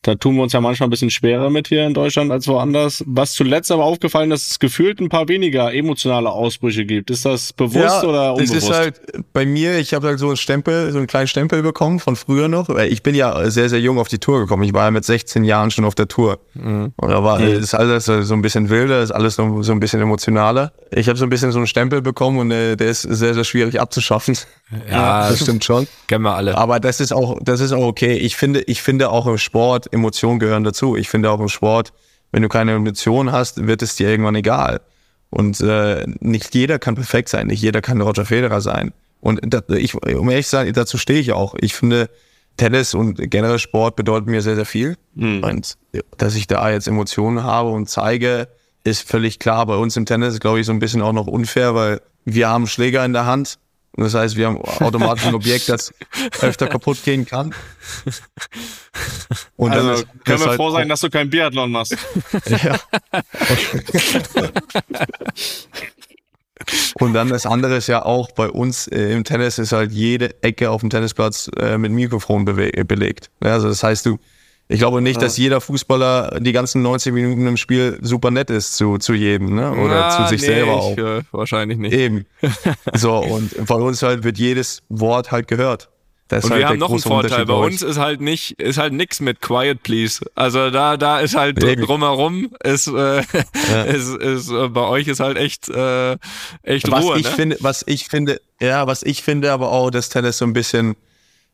da tun wir uns ja manchmal ein bisschen schwerer mit hier in Deutschland als woanders. Was zuletzt aber aufgefallen, dass es gefühlt ein paar weniger emotionale Ausbrüche gibt. Ist das bewusst ja, oder unbewusst? Es ist halt bei mir, ich habe halt so einen Stempel, so einen kleinen Stempel bekommen von früher noch. Ich bin ja sehr, sehr jung auf die Tour gekommen. Ich war ja mit 16 Jahren schon auf der Tour. Mhm. Und da war mhm. ist alles so ein bisschen wilder, ist alles so, so ein bisschen emotionaler. Ich habe so ein bisschen so einen Stempel bekommen und äh, der ist sehr, sehr schwierig abzuschaffen. Ja, das stimmt schon. Kennen wir alle. Aber das ist auch, das ist auch okay. Ich finde, ich finde auch im Sport, Emotionen gehören dazu. Ich finde auch im Sport, wenn du keine Emotionen hast, wird es dir irgendwann egal. Und äh, nicht jeder kann perfekt sein, nicht jeder kann Roger Federer sein. Und das, ich, um ehrlich zu sein, dazu stehe ich auch. Ich finde, Tennis und generell Sport bedeutet mir sehr, sehr viel. Mhm. Und dass ich da jetzt Emotionen habe und zeige, ist völlig klar. Bei uns im Tennis, glaube ich, so ein bisschen auch noch unfair, weil wir haben Schläger in der Hand das heißt, wir haben automatisch ein Objekt, das öfter kaputt gehen kann. Und also ist, können wir halt froh sein, dass du kein Biathlon machst. ja. Und dann das andere ist ja auch bei uns äh, im Tennis ist halt jede Ecke auf dem Tennisplatz äh, mit Mikrofon belegt. Ja, also das heißt, du ich glaube nicht, ja. dass jeder Fußballer die ganzen 90 Minuten im Spiel super nett ist zu, zu jedem, ne? Oder Na, zu sich nee, selber auch. Ich, äh, wahrscheinlich nicht. Eben. so, und von uns halt wird jedes Wort halt gehört. Das und halt wir haben noch einen Vorteil. Bei uns ist halt nicht, ist halt nix mit Quiet Please. Also da, da ist halt Eben. drumherum ist, äh, ja. ist, ist, äh, bei euch ist halt echt, äh, echt was Ruhe. Ich ne? finde, was ich finde, ja, was ich finde aber auch, dass Tennis so ein bisschen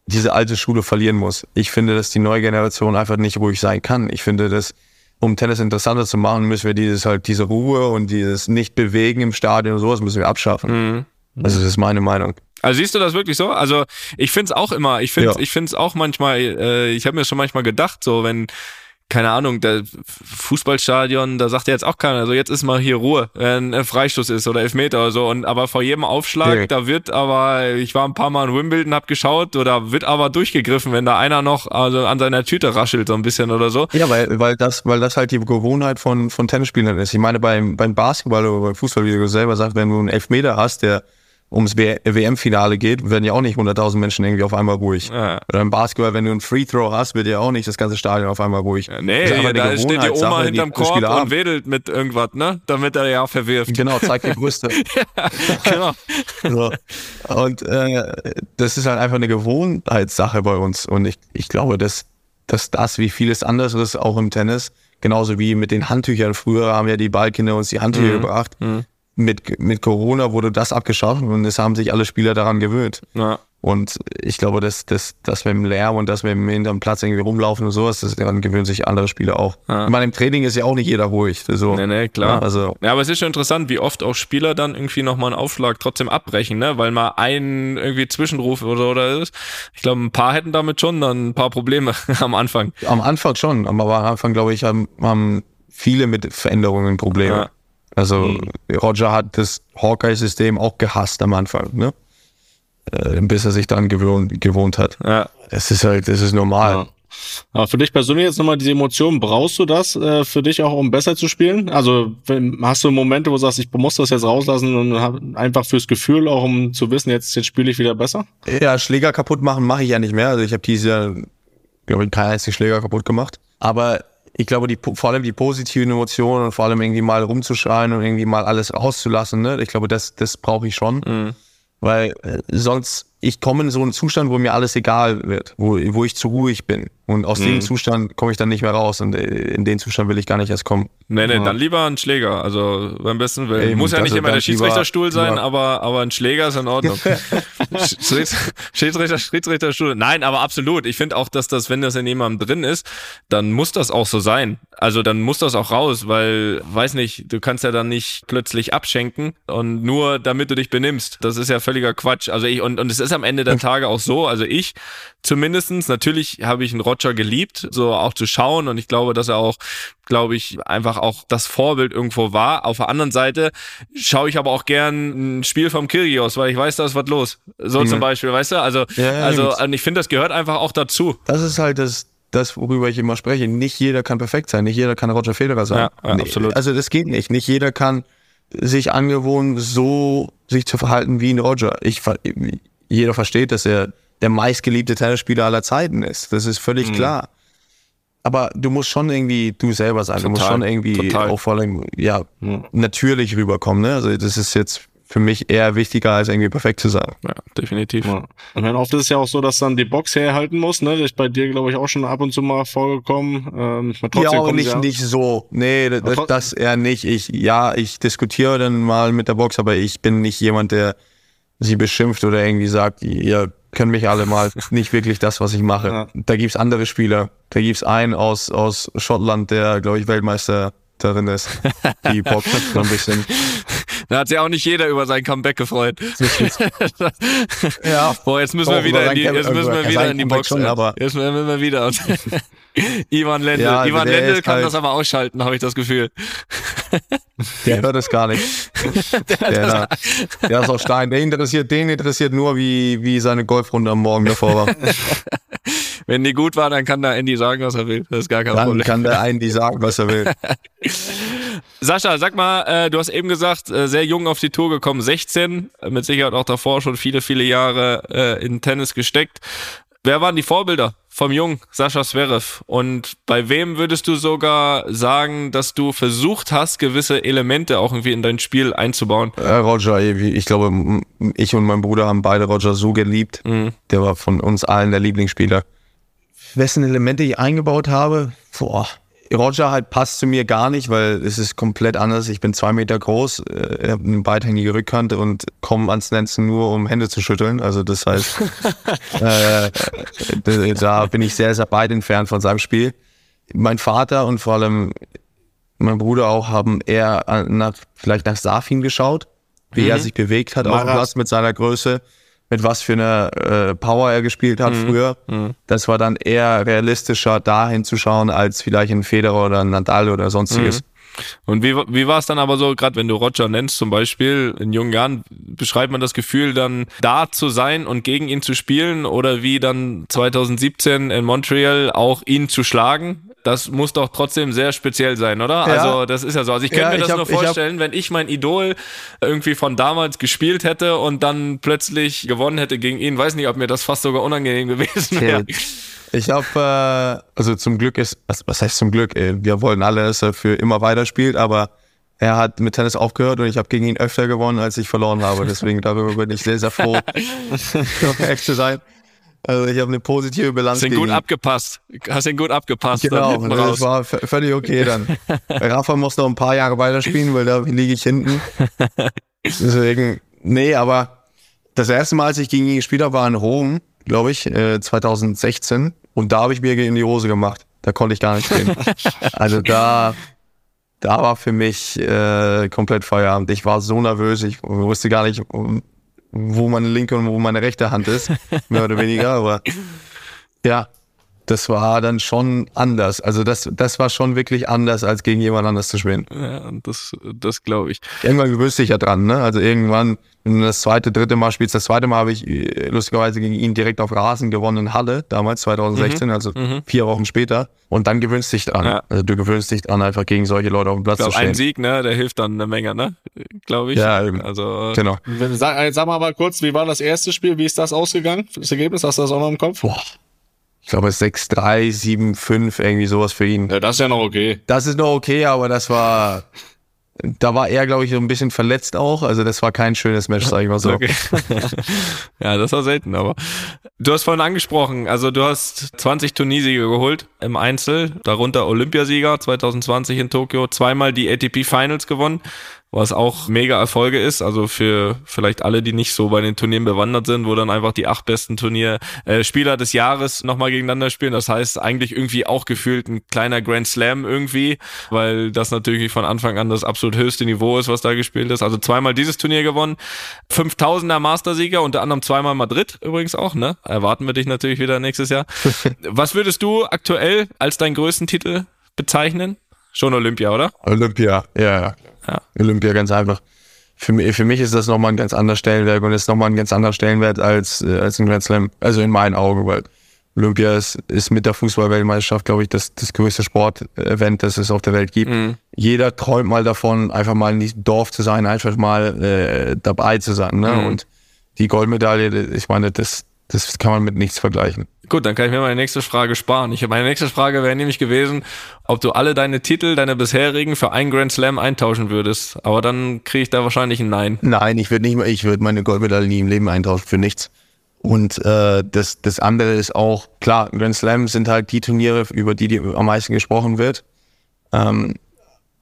diese alte Schule verlieren muss. Ich finde, dass die neue Generation einfach nicht ruhig sein kann. Ich finde, dass um Tennis interessanter zu machen, müssen wir dieses halt diese Ruhe und dieses Nicht-Bewegen im Stadion und sowas müssen wir abschaffen. Mhm. Also das ist meine Meinung. Also siehst du das wirklich so? Also ich finde es auch immer, ich finde ja. ich finde es auch manchmal, äh, ich habe mir schon manchmal gedacht, so wenn keine Ahnung, der Fußballstadion, da sagt ja jetzt auch keiner, also jetzt ist mal hier Ruhe, wenn ein Freistoß ist oder Elfmeter oder so. Und aber vor jedem Aufschlag, ja. da wird aber, ich war ein paar Mal in Wimbledon, hab geschaut, oder wird aber durchgegriffen, wenn da einer noch also an seiner Tüte raschelt so ein bisschen oder so. Ja, weil, weil das, weil das halt die Gewohnheit von, von Tennisspielern ist. Ich meine, beim, beim Basketball oder beim Fußball, wie du selber sagst, wenn du einen Elfmeter hast, der ums WM-Finale geht, werden ja auch nicht 100.000 Menschen irgendwie auf einmal ruhig. Ja. Oder im Basketball, wenn du einen Free Throw hast, wird ja auch nicht das ganze Stadion auf einmal ruhig. Ja, nee, da steht die Oma hinterm Korb und haben. wedelt mit irgendwas, ne? Damit er ja verwirft. Genau, zeigt die Brüste. ja, genau. so. Und äh, das ist halt einfach eine Gewohnheitssache bei uns. Und ich, ich glaube, dass, dass das wie vieles anderes auch im Tennis, genauso wie mit den Handtüchern. Früher haben ja die Ballkinder uns die Handtücher mhm. gebracht. Mhm mit, mit Corona wurde das abgeschafft und es haben sich alle Spieler daran gewöhnt. Ja. Und ich glaube, dass, dass, dass wir im Lärm und dass wir hinterm Platz irgendwie rumlaufen und sowas, das, daran gewöhnen sich andere Spieler auch. Ja. Ich meine, im Training ist ja auch nicht jeder ruhig. So. Nee, nee, klar. Ja, also. ja, aber es ist schon interessant, wie oft auch Spieler dann irgendwie nochmal einen Aufschlag trotzdem abbrechen, ne? Weil mal ein irgendwie Zwischenruf oder, oder ist. Ich glaube, ein paar hätten damit schon dann ein paar Probleme am Anfang. Am Anfang schon, aber am Anfang, glaube ich, haben, haben viele mit Veränderungen Probleme. Ja. Also mhm. Roger hat das Hawkeye-System auch gehasst am Anfang, ne? Äh, bis er sich dann gewohnt, gewohnt hat. Ja. Das ist halt, das ist normal. Ja. Aber für dich persönlich jetzt nochmal diese Emotionen, brauchst du das äh, für dich auch, um besser zu spielen? Also wenn, hast du Momente, wo du sagst, ich muss das jetzt rauslassen und hab einfach fürs Gefühl auch, um zu wissen, jetzt, jetzt spiele ich wieder besser? Ja, Schläger kaputt machen mache ich ja nicht mehr. Also ich habe dieses Jahr, glaube ich, keinen einzigen Schläger kaputt gemacht. Aber ich glaube, die, vor allem die positiven Emotionen und vor allem irgendwie mal rumzuschreien und irgendwie mal alles rauszulassen, ne? ich glaube, das, das brauche ich schon. Mhm. Weil äh, sonst, ich komme in so einen Zustand, wo mir alles egal wird, wo, wo ich zu ruhig bin. Und aus mhm. dem Zustand komme ich dann nicht mehr raus. Und äh, in den Zustand will ich gar nicht erst kommen. Nee, nee, ja. dann lieber ein Schläger. Also beim besten Willen. Eben, Muss ja nicht immer der Schiedsrichterstuhl sein, lieber. aber, aber ein Schläger ist in Ordnung. Schiedsrichter, Schiedsrichterstuhl. Nein, aber absolut. Ich finde auch, dass das, wenn das in jemandem drin ist, dann muss das auch so sein. Also dann muss das auch raus, weil, weiß nicht, du kannst ja dann nicht plötzlich abschenken und nur damit du dich benimmst. Das ist ja völliger Quatsch. Also ich, und, und es ist am Ende der Tage auch so, also ich zumindestens natürlich habe ich einen Roger geliebt, so auch zu schauen und ich glaube, dass er auch glaube ich, einfach auch das Vorbild irgendwo war. Auf der anderen Seite schaue ich aber auch gern ein Spiel vom Kyrgios, weil ich weiß, da ist was los. So mhm. zum Beispiel, weißt du? Also, ja, ja, also und ich finde, das gehört einfach auch dazu. Das ist halt das, das, worüber ich immer spreche. Nicht jeder kann perfekt sein, nicht jeder kann Roger Federer sein. Ja, ja, absolut. Also das geht nicht. Nicht jeder kann sich angewohnt, so sich zu verhalten wie ein Roger. Ich, jeder versteht, dass er der meistgeliebte Tennisspieler aller Zeiten ist. Das ist völlig mhm. klar. Aber du musst schon irgendwie du selber sein. Total, du musst schon irgendwie total. auch vor allem ja, mhm. natürlich rüberkommen. Ne? Also das ist jetzt für mich eher wichtiger, als irgendwie perfekt zu sein. Ja, definitiv. Ja. Und dann oft ist es ja auch so, dass dann die Box herhalten muss, ne? Das ist bei dir, glaube ich, auch schon ab und zu mal vorgekommen. Ähm, ja, aber nicht, ja nicht so. Nee, das, das eher nicht. Ich, ja, ich diskutiere dann mal mit der Box, aber ich bin nicht jemand, der sie beschimpft oder irgendwie sagt, ihr können mich alle mal nicht wirklich das, was ich mache. Ja. Da gibt's andere Spieler. Da gibt's einen aus, aus Schottland, der, glaube ich, Weltmeister darin ist. Die boxt so ein bisschen. Da hat sich auch nicht jeder über sein Comeback gefreut. ja. Boah, jetzt müssen wir wieder in die, jetzt müssen wir wieder in die Box. Schon, aber jetzt müssen wir wieder. Ivan Lendl. Ja, Ivan Lendl kann halt das aber ausschalten, habe ich das Gefühl. Der hört es gar nicht. der, der, ist auch Stein. Der interessiert, den interessiert nur, wie, wie seine Golfrunde am Morgen davor war. Wenn die gut war, dann kann der Andy sagen, was er will. Das ist gar kein dann Problem. Dann kann der Andy sagen, was er will. Sascha, sag mal, äh, du hast eben gesagt, äh, sehr jung auf die Tour gekommen, 16, mit Sicherheit auch davor schon viele, viele Jahre äh, in Tennis gesteckt. Wer waren die Vorbilder vom jungen Sascha Zverev? Und bei wem würdest du sogar sagen, dass du versucht hast, gewisse Elemente auch irgendwie in dein Spiel einzubauen? Äh, Roger, ich glaube, ich und mein Bruder haben beide Roger so geliebt. Mhm. Der war von uns allen der Lieblingsspieler. Wessen Elemente ich eingebaut habe? Boah, Roger halt passt zu mir gar nicht, weil es ist komplett anders. Ich bin zwei Meter groß, äh, habe eine beidhängige Rückkante und komme ans Netzen nur, um Hände zu schütteln. Also das heißt, äh, da bin ich sehr, sehr weit entfernt von seinem Spiel. Mein Vater und vor allem mein Bruder auch haben eher nach, vielleicht nach Safin geschaut, wie mhm. er sich bewegt hat auf dem Platz mit seiner Größe mit was für einer äh, Power er gespielt hat mhm. früher. Mhm. Das war dann eher realistischer, dahin zu schauen, als vielleicht ein Federer oder ein Nadal oder sonstiges. Mhm. Und wie, wie war es dann aber so, gerade wenn du Roger nennst zum Beispiel, in jungen Jahren, beschreibt man das Gefühl, dann da zu sein und gegen ihn zu spielen oder wie dann 2017 in Montreal auch ihn zu schlagen? das muss doch trotzdem sehr speziell sein, oder? Ja. Also das ist ja so. Also ich könnte ja, mir das hab, nur vorstellen, ich wenn ich mein Idol irgendwie von damals gespielt hätte und dann plötzlich gewonnen hätte gegen ihn, weiß nicht, ob mir das fast sogar unangenehm gewesen wäre. Ich habe, äh, also zum Glück ist, was, was heißt zum Glück? Ey, wir wollen alle, dass er für immer weiterspielt, aber er hat mit Tennis aufgehört und ich habe gegen ihn öfter gewonnen, als ich verloren habe. Deswegen darüber bin ich sehr, sehr froh, echt zu sein. Also ich habe eine positive Bilanz. Hast ihn gut abgepasst. Hast ihn gut abgepasst. Genau, das war völlig okay dann. Rafa muss noch ein paar Jahre weiterspielen, weil da liege ich hinten. Deswegen, nee, aber das erste Mal, als ich gegen ihn gespielt habe, war in Rom, glaube ich, 2016. Äh, Und da habe ich mir in die Hose gemacht. Da konnte ich gar nicht spielen. also da, da war für mich äh, komplett Feierabend. Ich war so nervös, ich wusste gar nicht, wo meine linke und wo meine rechte Hand ist, mehr oder weniger. Aber ja, das war dann schon anders. Also das, das war schon wirklich anders, als gegen jemand anders zu spielen. Ja, das, das glaube ich. Irgendwann gewöhnst du dich ja dran, ne? Also irgendwann, wenn du das zweite, dritte Mal spielst, das zweite Mal habe ich äh, lustigerweise gegen ihn direkt auf Rasen gewonnen in Halle, damals 2016, mhm. also mhm. vier Wochen später. Und dann gewöhnst du dich dran. Ja. Also du gewöhnst dich dran, einfach gegen solche Leute auf dem Platz glaub, zu stehen. Ein Sieg, ne, der hilft dann eine Menge, ne? Glaube ich. Ja, eben. Also, genau. Sag, sag mal mal kurz, wie war das erste Spiel? Wie ist das ausgegangen? Das Ergebnis, hast du das auch noch im Kopf? Boah ich glaube 6-3, 7-5, irgendwie sowas für ihn. Ja, das ist ja noch okay. Das ist noch okay, aber das war, da war er, glaube ich, so ein bisschen verletzt auch. Also das war kein schönes Match, sag ich mal so. Okay. ja, das war selten, aber du hast vorhin angesprochen, also du hast 20 Turniersiege geholt im Einzel, darunter Olympiasieger 2020 in Tokio, zweimal die ATP Finals gewonnen was auch mega Erfolge ist. Also für vielleicht alle, die nicht so bei den Turnieren bewandert sind, wo dann einfach die acht besten Turnier äh, Spieler des Jahres nochmal gegeneinander spielen. Das heißt eigentlich irgendwie auch gefühlt ein kleiner Grand Slam irgendwie, weil das natürlich von Anfang an das absolut höchste Niveau ist, was da gespielt ist. Also zweimal dieses Turnier gewonnen, 5000er Mastersieger, unter anderem zweimal Madrid übrigens auch, ne? Erwarten wir dich natürlich wieder nächstes Jahr. was würdest du aktuell als deinen größten Titel bezeichnen? Schon Olympia, oder? Olympia, ja, ja. Ja. Olympia ganz einfach. Für mich, für mich ist das nochmal ein ganz anderer Stellenwert und ist nochmal ein ganz anderer Stellenwert als, äh, als ein Grand Slam. Also in meinen Augen, weil Olympia ist, ist mit der Fußballweltmeisterschaft, glaube ich, das, das größte Sportevent, das es auf der Welt gibt. Mhm. Jeder träumt mal davon, einfach mal in diesem Dorf zu sein, einfach mal äh, dabei zu sein. Ne? Mhm. Und die Goldmedaille, ich meine, das, das kann man mit nichts vergleichen. Gut, dann kann ich mir meine nächste Frage sparen. Ich, meine nächste Frage wäre nämlich gewesen, ob du alle deine Titel, deine bisherigen für einen Grand Slam eintauschen würdest. Aber dann kriege ich da wahrscheinlich ein Nein. Nein, ich würde nicht mehr, ich würde meine Goldmedaille nie im Leben eintauschen für nichts. Und äh, das, das andere ist auch, klar, Grand Slam sind halt die Turniere, über die, die am meisten gesprochen wird. Ähm,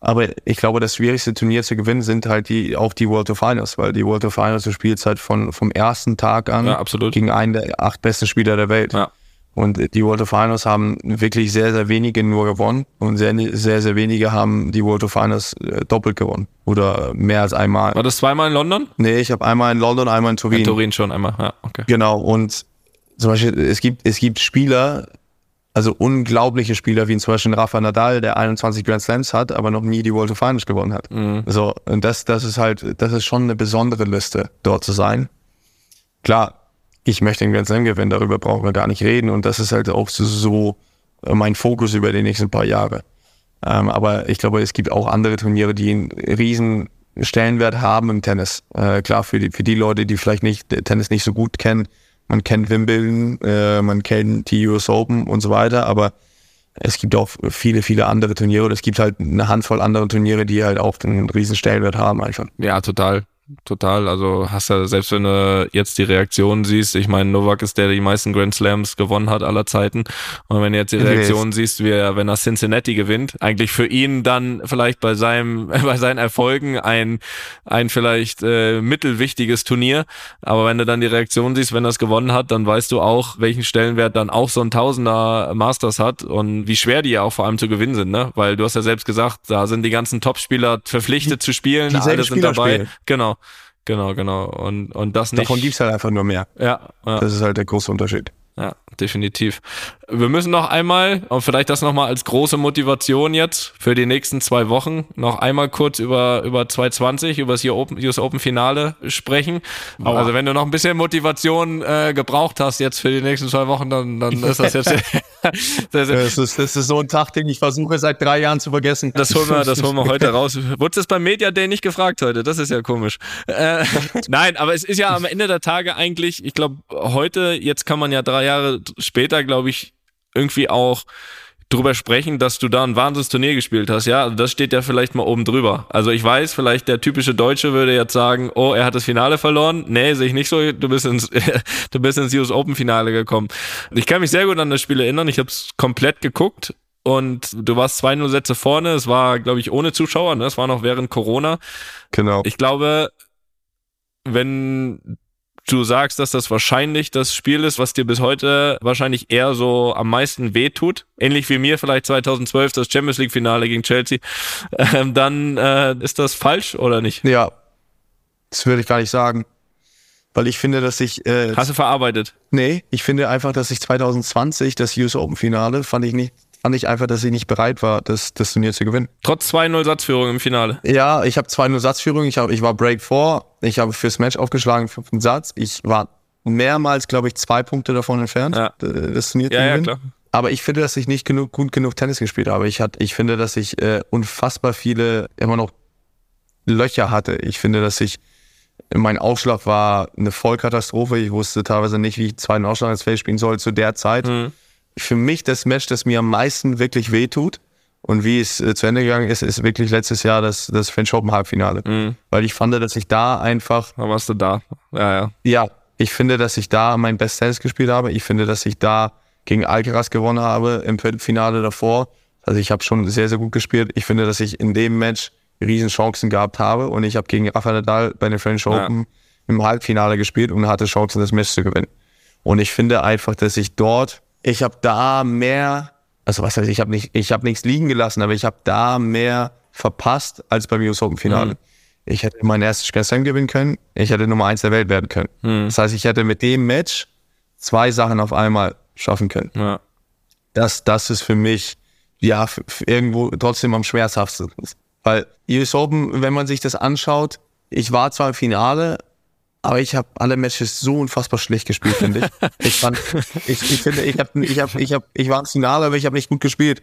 aber ich glaube, das schwierigste Turnier zu gewinnen sind halt die, auch die World of Finals, weil die World of Finals, du spielst halt von, vom ersten Tag an ja, absolut. gegen einen der acht besten Spieler der Welt. Ja. Und die World of Finals haben wirklich sehr, sehr wenige nur gewonnen und sehr, sehr, sehr wenige haben die World of Finals äh, doppelt gewonnen oder mehr als einmal. War das zweimal in London? Nee, ich habe einmal in London, einmal in Turin. In Turin schon einmal, ja, okay. Genau, und zum Beispiel, es gibt, es gibt Spieler, also unglaubliche Spieler, wie zum Beispiel Rafa Nadal, der 21 Grand Slams hat, aber noch nie die World of Finals gewonnen hat. Mhm. So, und das, das ist halt, das ist schon eine besondere Liste, dort zu sein. Klar, ich möchte den Grand Slam gewinnen, darüber brauchen wir gar nicht reden. Und das ist halt auch so, äh, mein Fokus über die nächsten paar Jahre. Ähm, aber ich glaube, es gibt auch andere Turniere, die einen riesen Stellenwert haben im Tennis. Äh, klar, für die, für die Leute, die vielleicht nicht Tennis nicht so gut kennen, man kennt Wimbledon, äh, man kennt die US Open und so weiter, aber es gibt auch viele, viele andere Turniere und es gibt halt eine Handvoll andere Turniere, die halt auch einen riesen Stellenwert haben einfach. Ja, total total. Also hast ja, selbst wenn du jetzt die Reaktionen siehst, ich meine, Novak ist der, der die meisten Grand Slams gewonnen hat aller Zeiten. Und wenn du jetzt die Reaktionen siehst, wie er, wenn er Cincinnati gewinnt, eigentlich für ihn dann vielleicht bei seinem, bei seinen Erfolgen ein, ein vielleicht äh, mittelwichtiges Turnier. Aber wenn du dann die Reaktionen siehst, wenn er es gewonnen hat, dann weißt du auch, welchen Stellenwert dann auch so ein Tausender Masters hat und wie schwer die ja auch vor allem zu gewinnen sind, ne? Weil du hast ja selbst gesagt, da sind die ganzen Topspieler verpflichtet die, zu spielen, alle sind dabei. Spielen. Genau. Genau, genau. Und, und das nicht. Davon gibt's halt einfach nur mehr. Ja, ja. Das ist halt der große Unterschied. Ja, definitiv. Wir müssen noch einmal, und vielleicht das nochmal als große Motivation jetzt für die nächsten zwei Wochen, noch einmal kurz über, über 220, über das US Open Finale sprechen. Aua. Also wenn du noch ein bisschen Motivation äh, gebraucht hast jetzt für die nächsten zwei Wochen, dann, dann ist das jetzt... das, ist, das ist so ein Tag, den ich versuche seit drei Jahren zu vergessen. Das holen wir, das holen wir heute raus. Wurdest es beim Media Day nicht gefragt heute? Das ist ja komisch. Äh, nein, aber es ist ja am Ende der Tage eigentlich, ich glaube, heute, jetzt kann man ja drei Jahre später, glaube ich, irgendwie auch drüber sprechen, dass du da ein wahnsinniges Turnier gespielt hast. Ja, also das steht ja vielleicht mal oben drüber. Also ich weiß, vielleicht der typische Deutsche würde jetzt sagen, oh, er hat das Finale verloren. Nee, sehe ich nicht so. Du bist ins, du bist ins US Open Finale gekommen. Ich kann mich sehr gut an das Spiel erinnern. Ich habe es komplett geguckt. Und du warst 2-0 Sätze vorne. Es war, glaube ich, ohne Zuschauer. Ne? Es war noch während Corona. Genau. Ich glaube, wenn du sagst, dass das wahrscheinlich das Spiel ist, was dir bis heute wahrscheinlich eher so am meisten wehtut, ähnlich wie mir vielleicht 2012 das Champions League Finale gegen Chelsea, ähm, dann äh, ist das falsch oder nicht? Ja, das würde ich gar nicht sagen. weil ich finde, dass ich. Äh, Hast du verarbeitet? Nee, ich finde einfach, dass ich 2020 das US Open Finale fand ich nicht, fand ich einfach, dass ich nicht bereit war, das, das Turnier zu gewinnen. Trotz 2-0 Satzführung im Finale. Ja, ich habe 2-0 Satzführung, ich, hab, ich war Break 4, ich habe fürs Match aufgeschlagen, fünften Satz. Ich war mehrmals, glaube ich, zwei Punkte davon entfernt, Ja. das Turnier zu Ja, ja, gewinnen. klar. Aber ich finde, dass ich nicht genug, gut genug Tennis gespielt habe. Ich, hat, ich finde, dass ich äh, unfassbar viele immer noch Löcher hatte. Ich finde, dass ich mein Aufschlag war eine Vollkatastrophe. Ich wusste teilweise nicht, wie ich zweiten Aufschlag ins Feld spielen soll zu der Zeit. Mhm. Für mich das Match, das mir am meisten wirklich wehtut und wie es äh, zu Ende gegangen ist, ist wirklich letztes Jahr das, das French Open Halbfinale. Mhm. Weil ich fand, dass ich da einfach Da warst du da. Ja, ja. ja, ich finde, dass ich da mein Best Tennis gespielt habe. Ich finde, dass ich da gegen Alcaraz gewonnen habe im Viertelfinale davor. Also ich habe schon sehr, sehr gut gespielt. Ich finde, dass ich in dem Match riesen Chancen gehabt habe und ich habe gegen Rafael Nadal bei den French Ja. Open im Halbfinale gespielt und hatte Chancen, das Match zu gewinnen. Und ich finde einfach, dass ich dort, ich habe da mehr, also was heißt, ich habe nicht, ich habe nichts liegen gelassen, aber ich habe da mehr verpasst als beim US Open Finale. Mhm. Ich hätte mein erstes Grand Slam gewinnen können, ich hätte Nummer eins der Welt werden können. Mhm. Das heißt, ich hätte mit dem Match zwei Sachen auf einmal schaffen können. ja. Das, das ist für mich, ja, irgendwo trotzdem am schmerzhaftesten. Weil US Open, wenn man sich das anschaut, ich war zwar im Finale, aber ich habe alle Matches so unfassbar schlecht gespielt, finde ich. Ich fand, ich, ich finde, ich habe, ich habe, ich habe, ich war im Finale, aber ich habe nicht gut gespielt.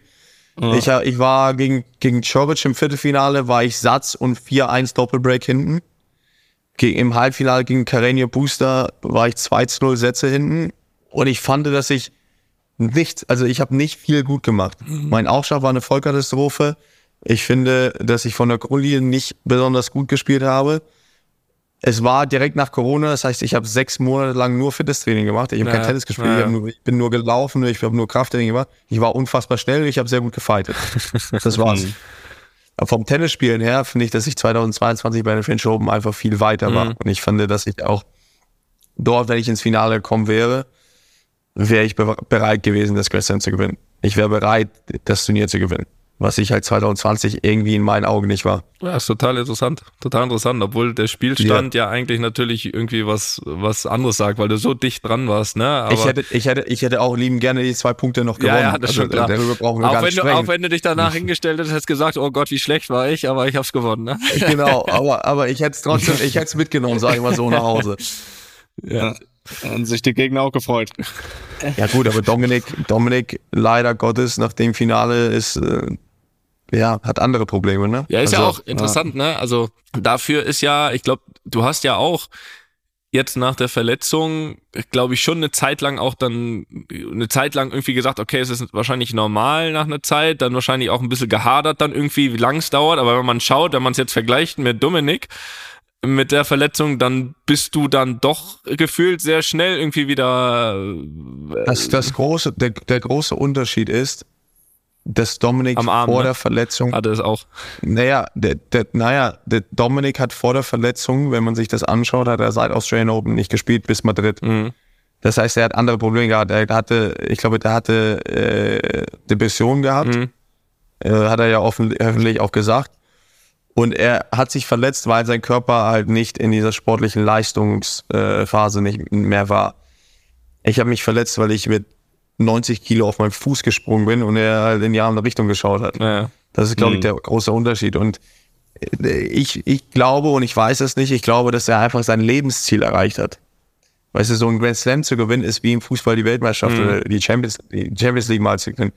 Ich, hab- ich war gegen, gegen Djokovic im Viertelfinale, war ich Satz und 4-1 Doppelbreak hinten. Gegen, Im Halbfinale gegen Carreño Booster war ich 2-0 Sätze hinten. Und ich fand, dass ich nichts, also ich habe nicht viel gut gemacht. Mein Aufschlag war eine Vollkatastrophe. Ich finde, dass ich von der Grundlinie nicht besonders gut gespielt habe. Es war direkt nach Corona, das heißt, ich habe sechs Monate lang nur Fitnesstraining gemacht. Ich habe Ja, kein Tennis gespielt, ja, ich, nur, ich bin nur gelaufen, ich habe nur Krafttraining gemacht. Ich war unfassbar schnell, ich habe sehr gut gefightet. Das war's. Aber vom Tennisspielen her finde ich, dass ich 2022 bei den French Open einfach viel weiter war. Mhm. Und ich fand, dass ich auch dort, wenn ich ins Finale gekommen wäre, wäre ich be bereit gewesen, das Grand Slam zu gewinnen. Ich wäre bereit, das Turnier zu gewinnen. Was ich halt 2020 irgendwie in meinen Augen nicht war. Ja, ist total interessant. Total interessant, obwohl der Spielstand ja, eigentlich natürlich irgendwie was, was anderes sagt, weil du so dicht dran warst, ne? Aber ich, hätte, ich, hätte, ich hätte auch lieben gerne die zwei Punkte noch gewonnen. ja, ja, das ist schon Also, klar. Darüber brauchen wir auch, gar wenn nicht du, auch wenn du dich danach hingestellt hättest, hättest gesagt, oh Gott, wie schlecht war ich, aber ich hab's gewonnen, ne? genau, aber, aber ich hätte es trotzdem, ich hätte es mitgenommen, sage ich mal so, nach Hause. Ja. Haben sich die Gegner auch gefreut. Ja gut, aber Dominik, Dominik, leider Gottes, nach dem Finale ist, äh, ja, hat andere Probleme, ne? Ja, ist ja Also, auch interessant, ne? Also dafür ist ja, ich glaube, du hast ja auch jetzt nach der Verletzung, glaube ich, schon eine Zeit lang auch dann, eine Zeit lang irgendwie gesagt, okay, es ist wahrscheinlich normal nach einer Zeit, dann wahrscheinlich auch ein bisschen gehadert dann irgendwie, wie lang es dauert, aber wenn man schaut, wenn man es jetzt vergleicht mit Dominik, mit der Verletzung, dann bist du dann doch gefühlt sehr schnell irgendwie wieder. äh, Das, das große, der, der große Unterschied ist, dass Dominik Arm, vor ne? der Verletzung, Hatte es auch. naja, der, der, naja, der Dominik hat vor der Verletzung, wenn man sich das anschaut, hat er seit Australian Open nicht gespielt bis Madrid. Mhm. Das heißt, er hat andere Probleme gehabt. Er hatte, ich glaube, der hatte äh, Depressionen gehabt. Mhm. äh, hat er ja offen, öffentlich auch gesagt. Und er hat sich verletzt, weil sein Körper halt nicht in dieser sportlichen Leistungsphase äh, nicht mehr war. Ich habe mich verletzt, weil ich mit 90 Kilo auf meinen Fuß gesprungen bin und er halt in die andere Richtung geschaut hat. Naja. Das ist, glaube ich, Mhm. der große Unterschied. Und äh, ich, ich glaube, und ich weiß es nicht, ich glaube, dass er einfach sein Lebensziel erreicht hat. Weißt du, so ein Grand Slam zu gewinnen, ist wie im Fußball die Weltmeisterschaft Mhm. oder die Champions, die Champions League mal zu gewinnen.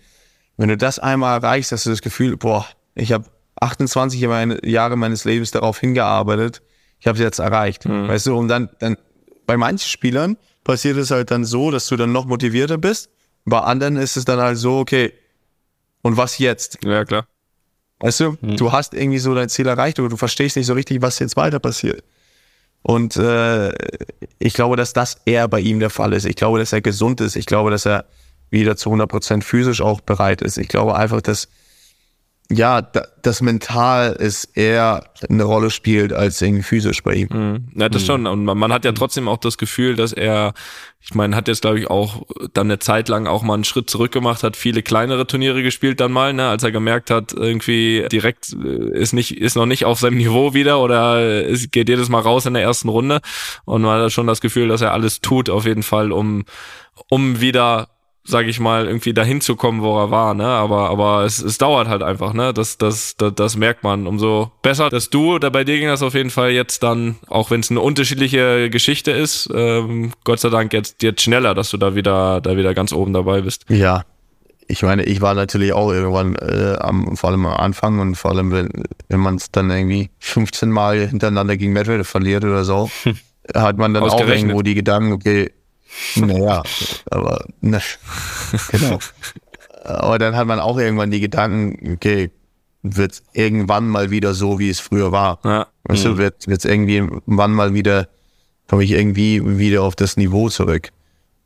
Wenn du das einmal erreichst, hast du das Gefühl, boah, ich habe 28 meine- Jahre meines Lebens darauf hingearbeitet, ich habe es jetzt erreicht. Mhm. Weißt du, und dann, dann bei manchen Spielern passiert es halt dann so, dass du dann noch motivierter bist. Bei anderen ist es dann halt so, okay, und was jetzt? Ja, klar. Weißt du, du hast irgendwie so dein Ziel erreicht, aber du verstehst nicht so richtig, was jetzt weiter passiert. Und äh, ich glaube, dass das eher bei ihm der Fall ist. Ich glaube, dass er gesund ist. Ich glaube, dass er wieder zu 100% physisch auch bereit ist. Ich glaube einfach, dass ja, da, das mental ist eher eine Rolle spielt als irgendwie physisch bei ihm. Mhm. Ja, das mhm. schon. Und man, man, hat ja trotzdem auch das Gefühl, dass er, ich meine, hat jetzt glaube ich auch dann eine Zeit lang auch mal einen Schritt zurück gemacht, hat viele kleinere Turniere gespielt dann mal, ne, als er gemerkt hat, irgendwie direkt äh, ist nicht, ist noch nicht auf seinem Niveau wieder oder es geht jedes Mal raus in der ersten Runde. Und man hat schon das Gefühl, dass er alles tut auf jeden Fall, um, um wieder sage ich mal, irgendwie dahin zu kommen, wo er war, ne? Aber, aber es, es dauert halt einfach, ne? Das, das, das, das merkt man. Umso besser, dass du, da bei dir ging das auf jeden Fall jetzt dann, auch wenn es eine unterschiedliche Geschichte ist, ähm, Gott sei Dank jetzt, jetzt schneller, dass du da wieder, da wieder ganz oben dabei bist. Ja. Ich meine, ich war natürlich auch irgendwann äh, am, vor allem am Anfang und vor allem, wenn, wenn man es dann irgendwie 15 Mal hintereinander gegen Medvedev verliert oder so, hat man dann auch irgendwo die Gedanken, okay, naja, aber ne, genau. Aber dann hat man auch irgendwann die Gedanken, okay, wird irgendwann mal wieder so, wie es früher war. Ja. Weißt mhm. du, wird es irgendwie wann mal wieder, komme ich irgendwie wieder auf das Niveau zurück.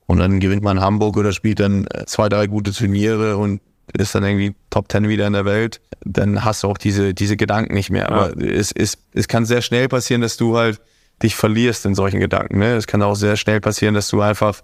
Und dann gewinnt man Hamburg oder spielt dann zwei, drei gute Turniere und ist dann irgendwie Top Ten wieder in der Welt. Dann hast du auch diese, diese Gedanken nicht mehr. Ja. Aber es, es, es kann sehr schnell passieren, dass du halt dich verlierst in solchen Gedanken. Ne? Es kann auch sehr schnell passieren, dass du einfach,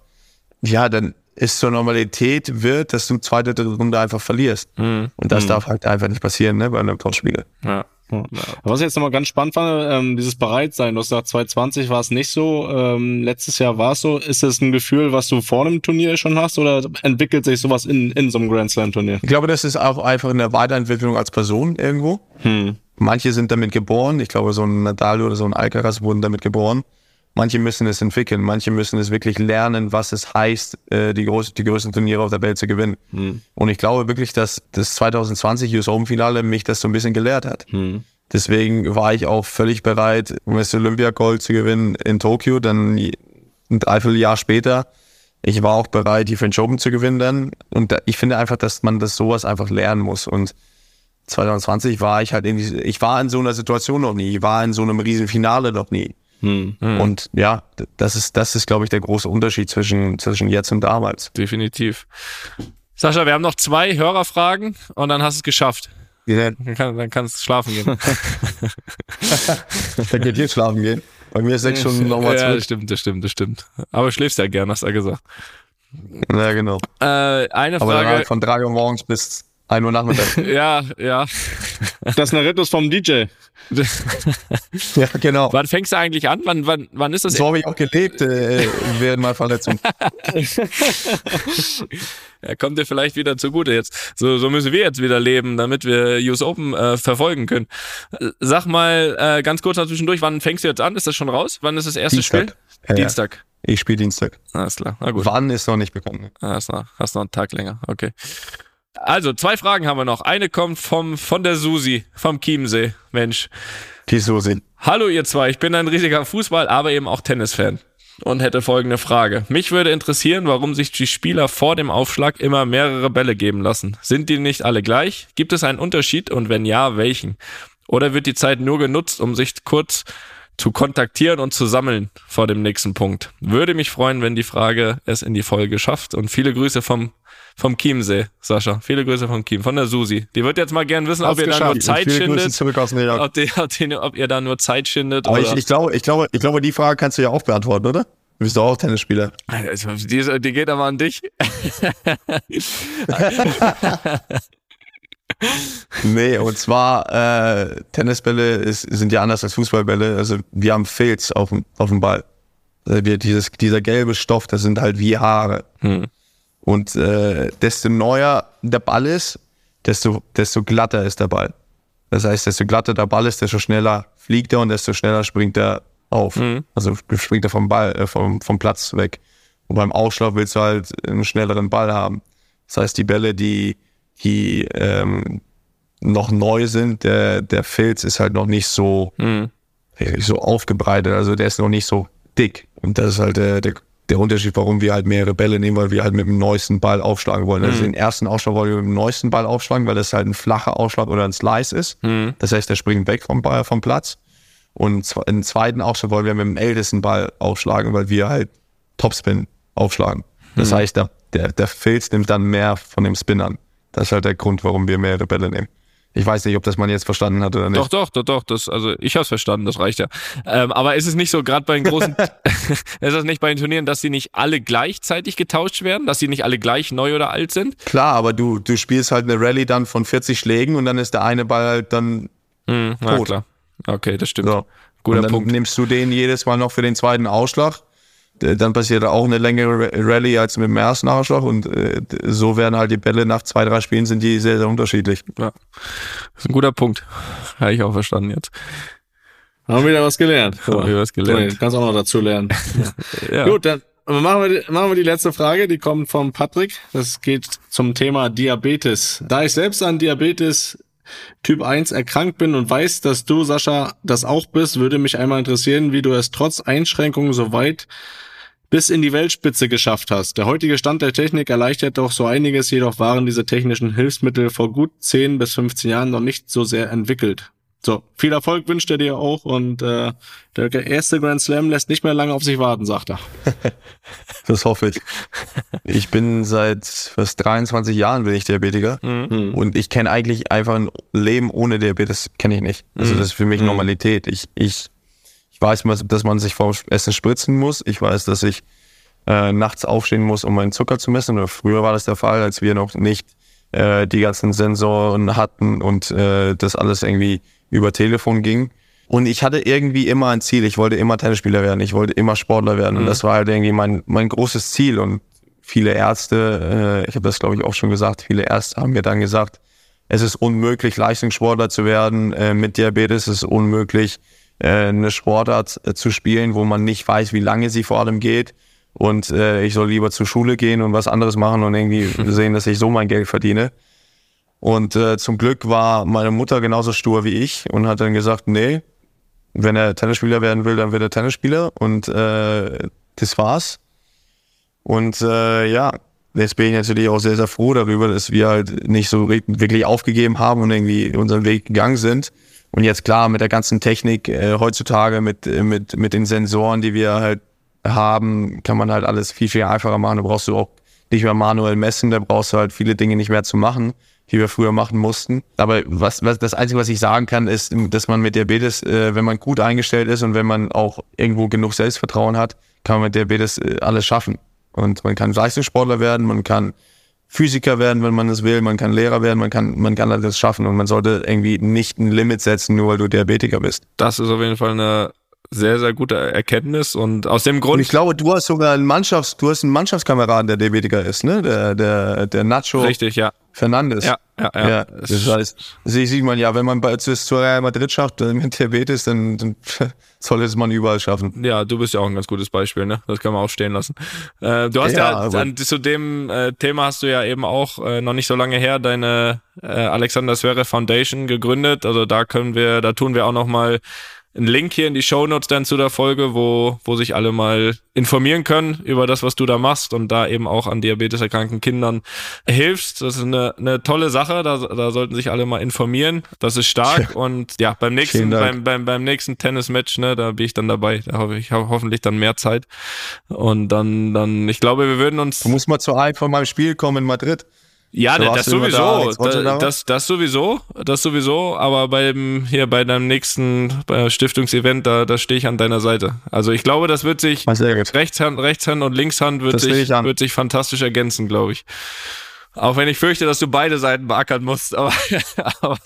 ja, dann ist zur Normalität wird, dass du zweite Runde einfach verlierst. Mhm. Und das mhm. darf halt einfach nicht passieren, ne, bei einem Topspiegel. Ja. Ja. Was ich jetzt nochmal ganz spannend fand, ähm, dieses Bereitsein, du hast gesagt, 2020 war es nicht so, ähm, letztes Jahr war es so. Ist das ein Gefühl, was du vor einem Turnier schon hast oder entwickelt sich sowas in, in so einem Grand Slam Turnier? Ich glaube, das ist auch einfach eine Weiterentwicklung als Person irgendwo. Hm. Manche sind damit geboren. Ich glaube, so ein Nadal oder so ein Alcaraz wurden damit geboren. Manche müssen es entwickeln. Manche müssen es wirklich lernen, was es heißt, äh, die, groß, die größten Turniere auf der Welt zu gewinnen. Hm. Und ich glaube wirklich, dass das 2020 US Open Finale mich das so ein bisschen gelehrt hat. Hm. Deswegen war ich auch völlig bereit, um das Olympia Gold zu gewinnen in Tokio, dann ein Dreivierteljahr später. Ich war auch bereit, die French Open zu gewinnen dann. Und ich finde einfach, dass man das sowas einfach lernen muss. Und 2020 war ich halt irgendwie, ich war in so einer Situation noch nie, ich war in so einem riesen Finale noch nie. Hm. hm. Und ja, das ist, das ist, glaube ich, der große Unterschied zwischen, zwischen jetzt und damals. Definitiv. Sascha, wir haben noch zwei Hörerfragen und dann hast du es geschafft. Ja. Dann, kann, dann kannst du schlafen gehen. dann geht ihr schlafen gehen. Bei mir ist sechs Stunden nochmal Ja, das stimmt, das stimmt, das stimmt. Aber schläfst ja gern, hast du ja gesagt. Ja, genau. Äh, eine Aber Frage. Halt von drei Uhr morgens bis 1 Uhr Nachmittag. ja, ja. Das ist eine Rhythmus vom DJ. ja, genau. Wann fängst du eigentlich an? Wann, wann, wann ist das? So habe ich auch gelebt äh, während meiner Verletzung. ja, kommt dir vielleicht wieder zugute jetzt. So, so müssen wir jetzt wieder leben, damit wir US Open äh, verfolgen können. Sag mal äh, ganz kurz zwischendurch, wann fängst du jetzt an? Ist das schon raus? Wann ist das erste Dienstag. Spiel? Ja, Dienstag. Ich spiele Dienstag. Alles klar. Na gut. Wann ist noch nicht bekannt. Ne? Hast, noch, hast noch einen Tag länger. Okay. Also, zwei Fragen haben wir noch. Eine kommt vom, von der Susi, vom Chiemsee. Mensch. Die Susi. Hallo, ihr zwei. Ich bin ein riesiger Fußball-, aber eben auch Tennisfan. Und hätte folgende Frage. Mich würde interessieren, warum sich die Spieler vor dem Aufschlag immer mehrere Bälle geben lassen. Sind die nicht alle gleich? Gibt es einen Unterschied und wenn ja, welchen? Oder wird die Zeit nur genutzt, um sich kurz zu kontaktieren und zu sammeln vor dem nächsten Punkt? Würde mich freuen, wenn die Frage es in die Folge schafft. Und viele Grüße vom vom Chiemsee, Sascha. Viele Grüße vom Chiem, von der Susi. Die wird jetzt mal gern wissen, ob ihr da nur Zeit schindet. Ob, die, ob, die, ob ihr da nur Zeit schindet. Aber ich, ich, glaube, ich, glaube, ich glaube, die Frage kannst du ja auch beantworten, oder? Du bist doch auch Tennisspieler. Also, die, die geht aber an dich. nee, und zwar äh, Tennisbälle ist, sind ja anders als Fußballbälle. Also wir haben Filz auf dem, auf dem Ball. Also wir, dieses, dieser gelbe Stoff, das sind halt wie Haare. Hm. Und äh, desto neuer der Ball ist, desto, desto glatter ist der Ball. Das heißt, desto glatter der Ball ist, desto schneller fliegt er und desto schneller springt er auf. Mhm. Also springt er vom Ball, äh, vom, vom Platz weg. Und beim Aufschlag willst du halt einen schnelleren Ball haben. Das heißt, die Bälle, die, die ähm, noch neu sind, der, der Filz ist halt noch nicht so, mhm. so aufgebreitet. Also der ist noch nicht so dick. Und das ist halt der, der der Unterschied, warum wir halt mehrere Bälle nehmen, weil wir halt mit dem neuesten Ball aufschlagen wollen. Also mhm. Also den ersten Aufschlag wollen wir mit dem neuesten Ball aufschlagen, weil das halt ein flacher Aufschlag oder ein Slice ist. Mhm. Das heißt, der springt weg vom Ball, vom Platz. Und den zweiten Aufschlag wollen wir mit dem ältesten Ball aufschlagen, weil wir halt Topspin aufschlagen. Das mhm. heißt, der, der, der Filz nimmt dann mehr von dem Spin an. Das ist halt der Grund, warum wir mehrere Bälle nehmen. Ich weiß nicht, ob das man jetzt verstanden hat oder nicht. Doch, doch, doch, doch. Das, also ich habe es verstanden, das reicht ja. Ähm, aber ist es nicht so, gerade bei den großen, ist das nicht bei den Turnieren, dass sie nicht alle gleichzeitig getauscht werden, dass sie nicht alle gleich neu oder alt sind? Klar, aber du, du spielst halt eine Rallye dann von 40 Schlägen und dann ist der eine Ball halt dann hm, tot. klar. Okay, das stimmt. So. Guter und dann Punkt. nimmst du den jedes Mal noch für den zweiten Ausschlag. Dann passiert auch eine längere Rallye als mit dem ersten Ausschlag und äh, so werden halt die Bälle nach zwei, drei Spielen sind die sehr, sehr unterschiedlich. Ja. Das ist ein guter Punkt. Habe ich auch verstanden jetzt. Haben wir wieder was gelernt. Haben wir was gelernt. Du kannst auch noch dazu lernen. ja. Gut, dann machen wir, die, machen wir die letzte Frage, die kommt von Patrick. Das geht zum Thema Diabetes. Da ich selbst an Diabetes Typ 1 erkrankt bin und weiß, dass du, Sascha, das auch bist, würde mich einmal interessieren, wie du es trotz Einschränkungen so weit bis in die Weltspitze geschafft hast. Der heutige Stand der Technik erleichtert doch so einiges, jedoch waren diese technischen Hilfsmittel vor gut 10 bis 15 Jahren noch nicht so sehr entwickelt. So, viel Erfolg wünscht er dir auch und äh, der erste Grand Slam lässt nicht mehr lange auf sich warten, sagt er. das hoffe ich. Ich bin seit fast 23 Jahren bin ich Diabetiker mhm. und ich kenne eigentlich einfach ein Leben ohne Diabetes kenne ich nicht. Also mhm. das ist für mich mhm. Normalität. Ich ich ich weiß, dass man sich vor Essen spritzen muss. Ich weiß, dass ich äh, nachts aufstehen muss, um meinen Zucker zu messen. Oder früher war das der Fall, als wir noch nicht äh, die ganzen Sensoren hatten und äh, das alles irgendwie über Telefon ging. Und ich hatte irgendwie immer ein Ziel. Ich wollte immer Tennisspieler werden. Ich wollte immer Sportler werden. Mhm. Und das war halt irgendwie mein, mein großes Ziel. Und viele Ärzte, äh, ich habe das glaube ich auch schon gesagt, viele Ärzte haben mir dann gesagt, es ist unmöglich, Leistungssportler zu werden. Äh, mit Diabetes ist es unmöglich, äh, eine Sportart äh, zu spielen, wo man nicht weiß, wie lange sie vor allem geht. Und äh, ich soll lieber zur Schule gehen und was anderes machen und irgendwie sehen, dass ich so mein Geld verdiene. Und äh, zum Glück war meine Mutter genauso stur wie ich und hat dann gesagt, nee, wenn er Tennisspieler werden will, dann wird er Tennisspieler. Und äh, das war's. Und äh, ja, jetzt bin ich natürlich auch sehr, sehr froh darüber, dass wir halt nicht so wirklich aufgegeben haben und irgendwie unseren Weg gegangen sind. Und jetzt klar, mit der ganzen Technik äh, heutzutage, mit, mit, mit den Sensoren, die wir halt haben, kann man halt alles viel, viel einfacher machen. Da brauchst du auch nicht mehr manuell messen, da brauchst du halt viele Dinge nicht mehr zu machen die wir früher machen mussten. Aber was, was das Einzige, was ich sagen kann, ist, dass man mit Diabetes, äh, wenn man gut eingestellt ist und wenn man auch irgendwo genug Selbstvertrauen hat, kann man mit Diabetes äh, alles schaffen. Und man kann Leistungssportler werden, man kann Physiker werden, wenn man es will, man kann Lehrer werden, man kann, man kann alles schaffen und man sollte irgendwie nicht ein Limit setzen, nur weil du Diabetiker bist. Das ist auf jeden Fall eine sehr, sehr gute Erkenntnis und aus dem Grund. Und ich glaube, du hast sogar einen Mannschafts-, du hast einen Mannschaftskameraden, der Diabetiker ist, ne? Der, der, der Nacho. Richtig, ja. Fernandes. Ja, ja, ja. ja das heißt, sieht man ja, wenn man bei zu Real Madrid schafft mit Diabetes, dann, dann soll es man überall schaffen. Ja, du bist ja auch ein ganz gutes Beispiel, ne? Das kann man auch stehen lassen. Äh, du hast ja, ja an, zu dem äh, Thema hast du ja eben auch äh, noch nicht so lange her deine äh, Alexander Zverev Foundation gegründet. Also da können wir, da tun wir auch noch mal einen Link hier in die Show Notes dann zu der Folge, wo, wo sich alle mal informieren können über das, was du da machst und da eben auch an Diabetes erkrankten Kindern hilfst. Das ist eine, eine tolle Sache, da, da sollten sich alle mal informieren. Das ist stark und ja, beim nächsten, beim, beim, beim nächsten Tennismatch, ne, da bin ich dann dabei. Da hoffe ich habe hoffentlich dann mehr Zeit. Und dann, dann, ich glaube, wir würden uns. Du musst mal zu einem von meinem Spiel kommen in Madrid. Ja, so das sowieso. Da, das, das sowieso, das sowieso. Aber beim hier bei deinem nächsten bei Stiftungsevent, da, da stehe ich an deiner Seite. Also ich glaube, das wird sich Rechtshand, Rechtshand und Linkshand wird sich, wird sich fantastisch ergänzen, glaube ich. Auch wenn ich fürchte, dass du beide Seiten beackern musst, aber, aber,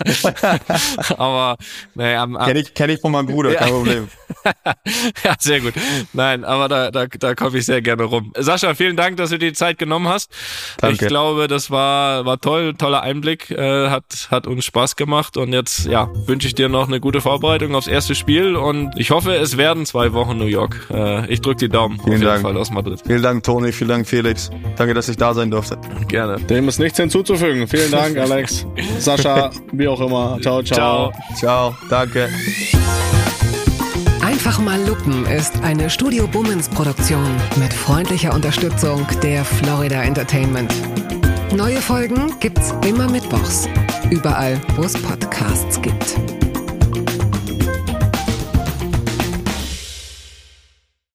aber naja, am, am kenn ich, kenn ich von meinem Bruder, kein Problem. ja, sehr gut. Nein, aber da, da, da komme ich sehr gerne rum. Sascha, vielen Dank, dass du dir die Zeit genommen hast. Danke. Ich glaube, das war, war toll, toller Einblick, äh, hat, hat uns Spaß gemacht und jetzt, ja, wünsche ich dir noch eine gute Vorbereitung aufs erste Spiel und ich hoffe, es werden zwei Wochen New York. Äh, ich drücke die Daumen vielen auf jeden Dank. Fall aus Madrid. Vielen Dank, Toni, vielen Dank, Felix. Danke, dass ich da sein durfte. Gerne. Dem ist nichts hinzuzufügen. Vielen Dank, Alex. Sascha, wie auch immer. Ciao, ciao. Ciao, ciao. danke. Einfach mal lupen ist eine Studio Bummens Produktion mit freundlicher Unterstützung der Florida Entertainment. Neue Folgen gibt's immer mittwochs. Überall, wo es Podcasts gibt.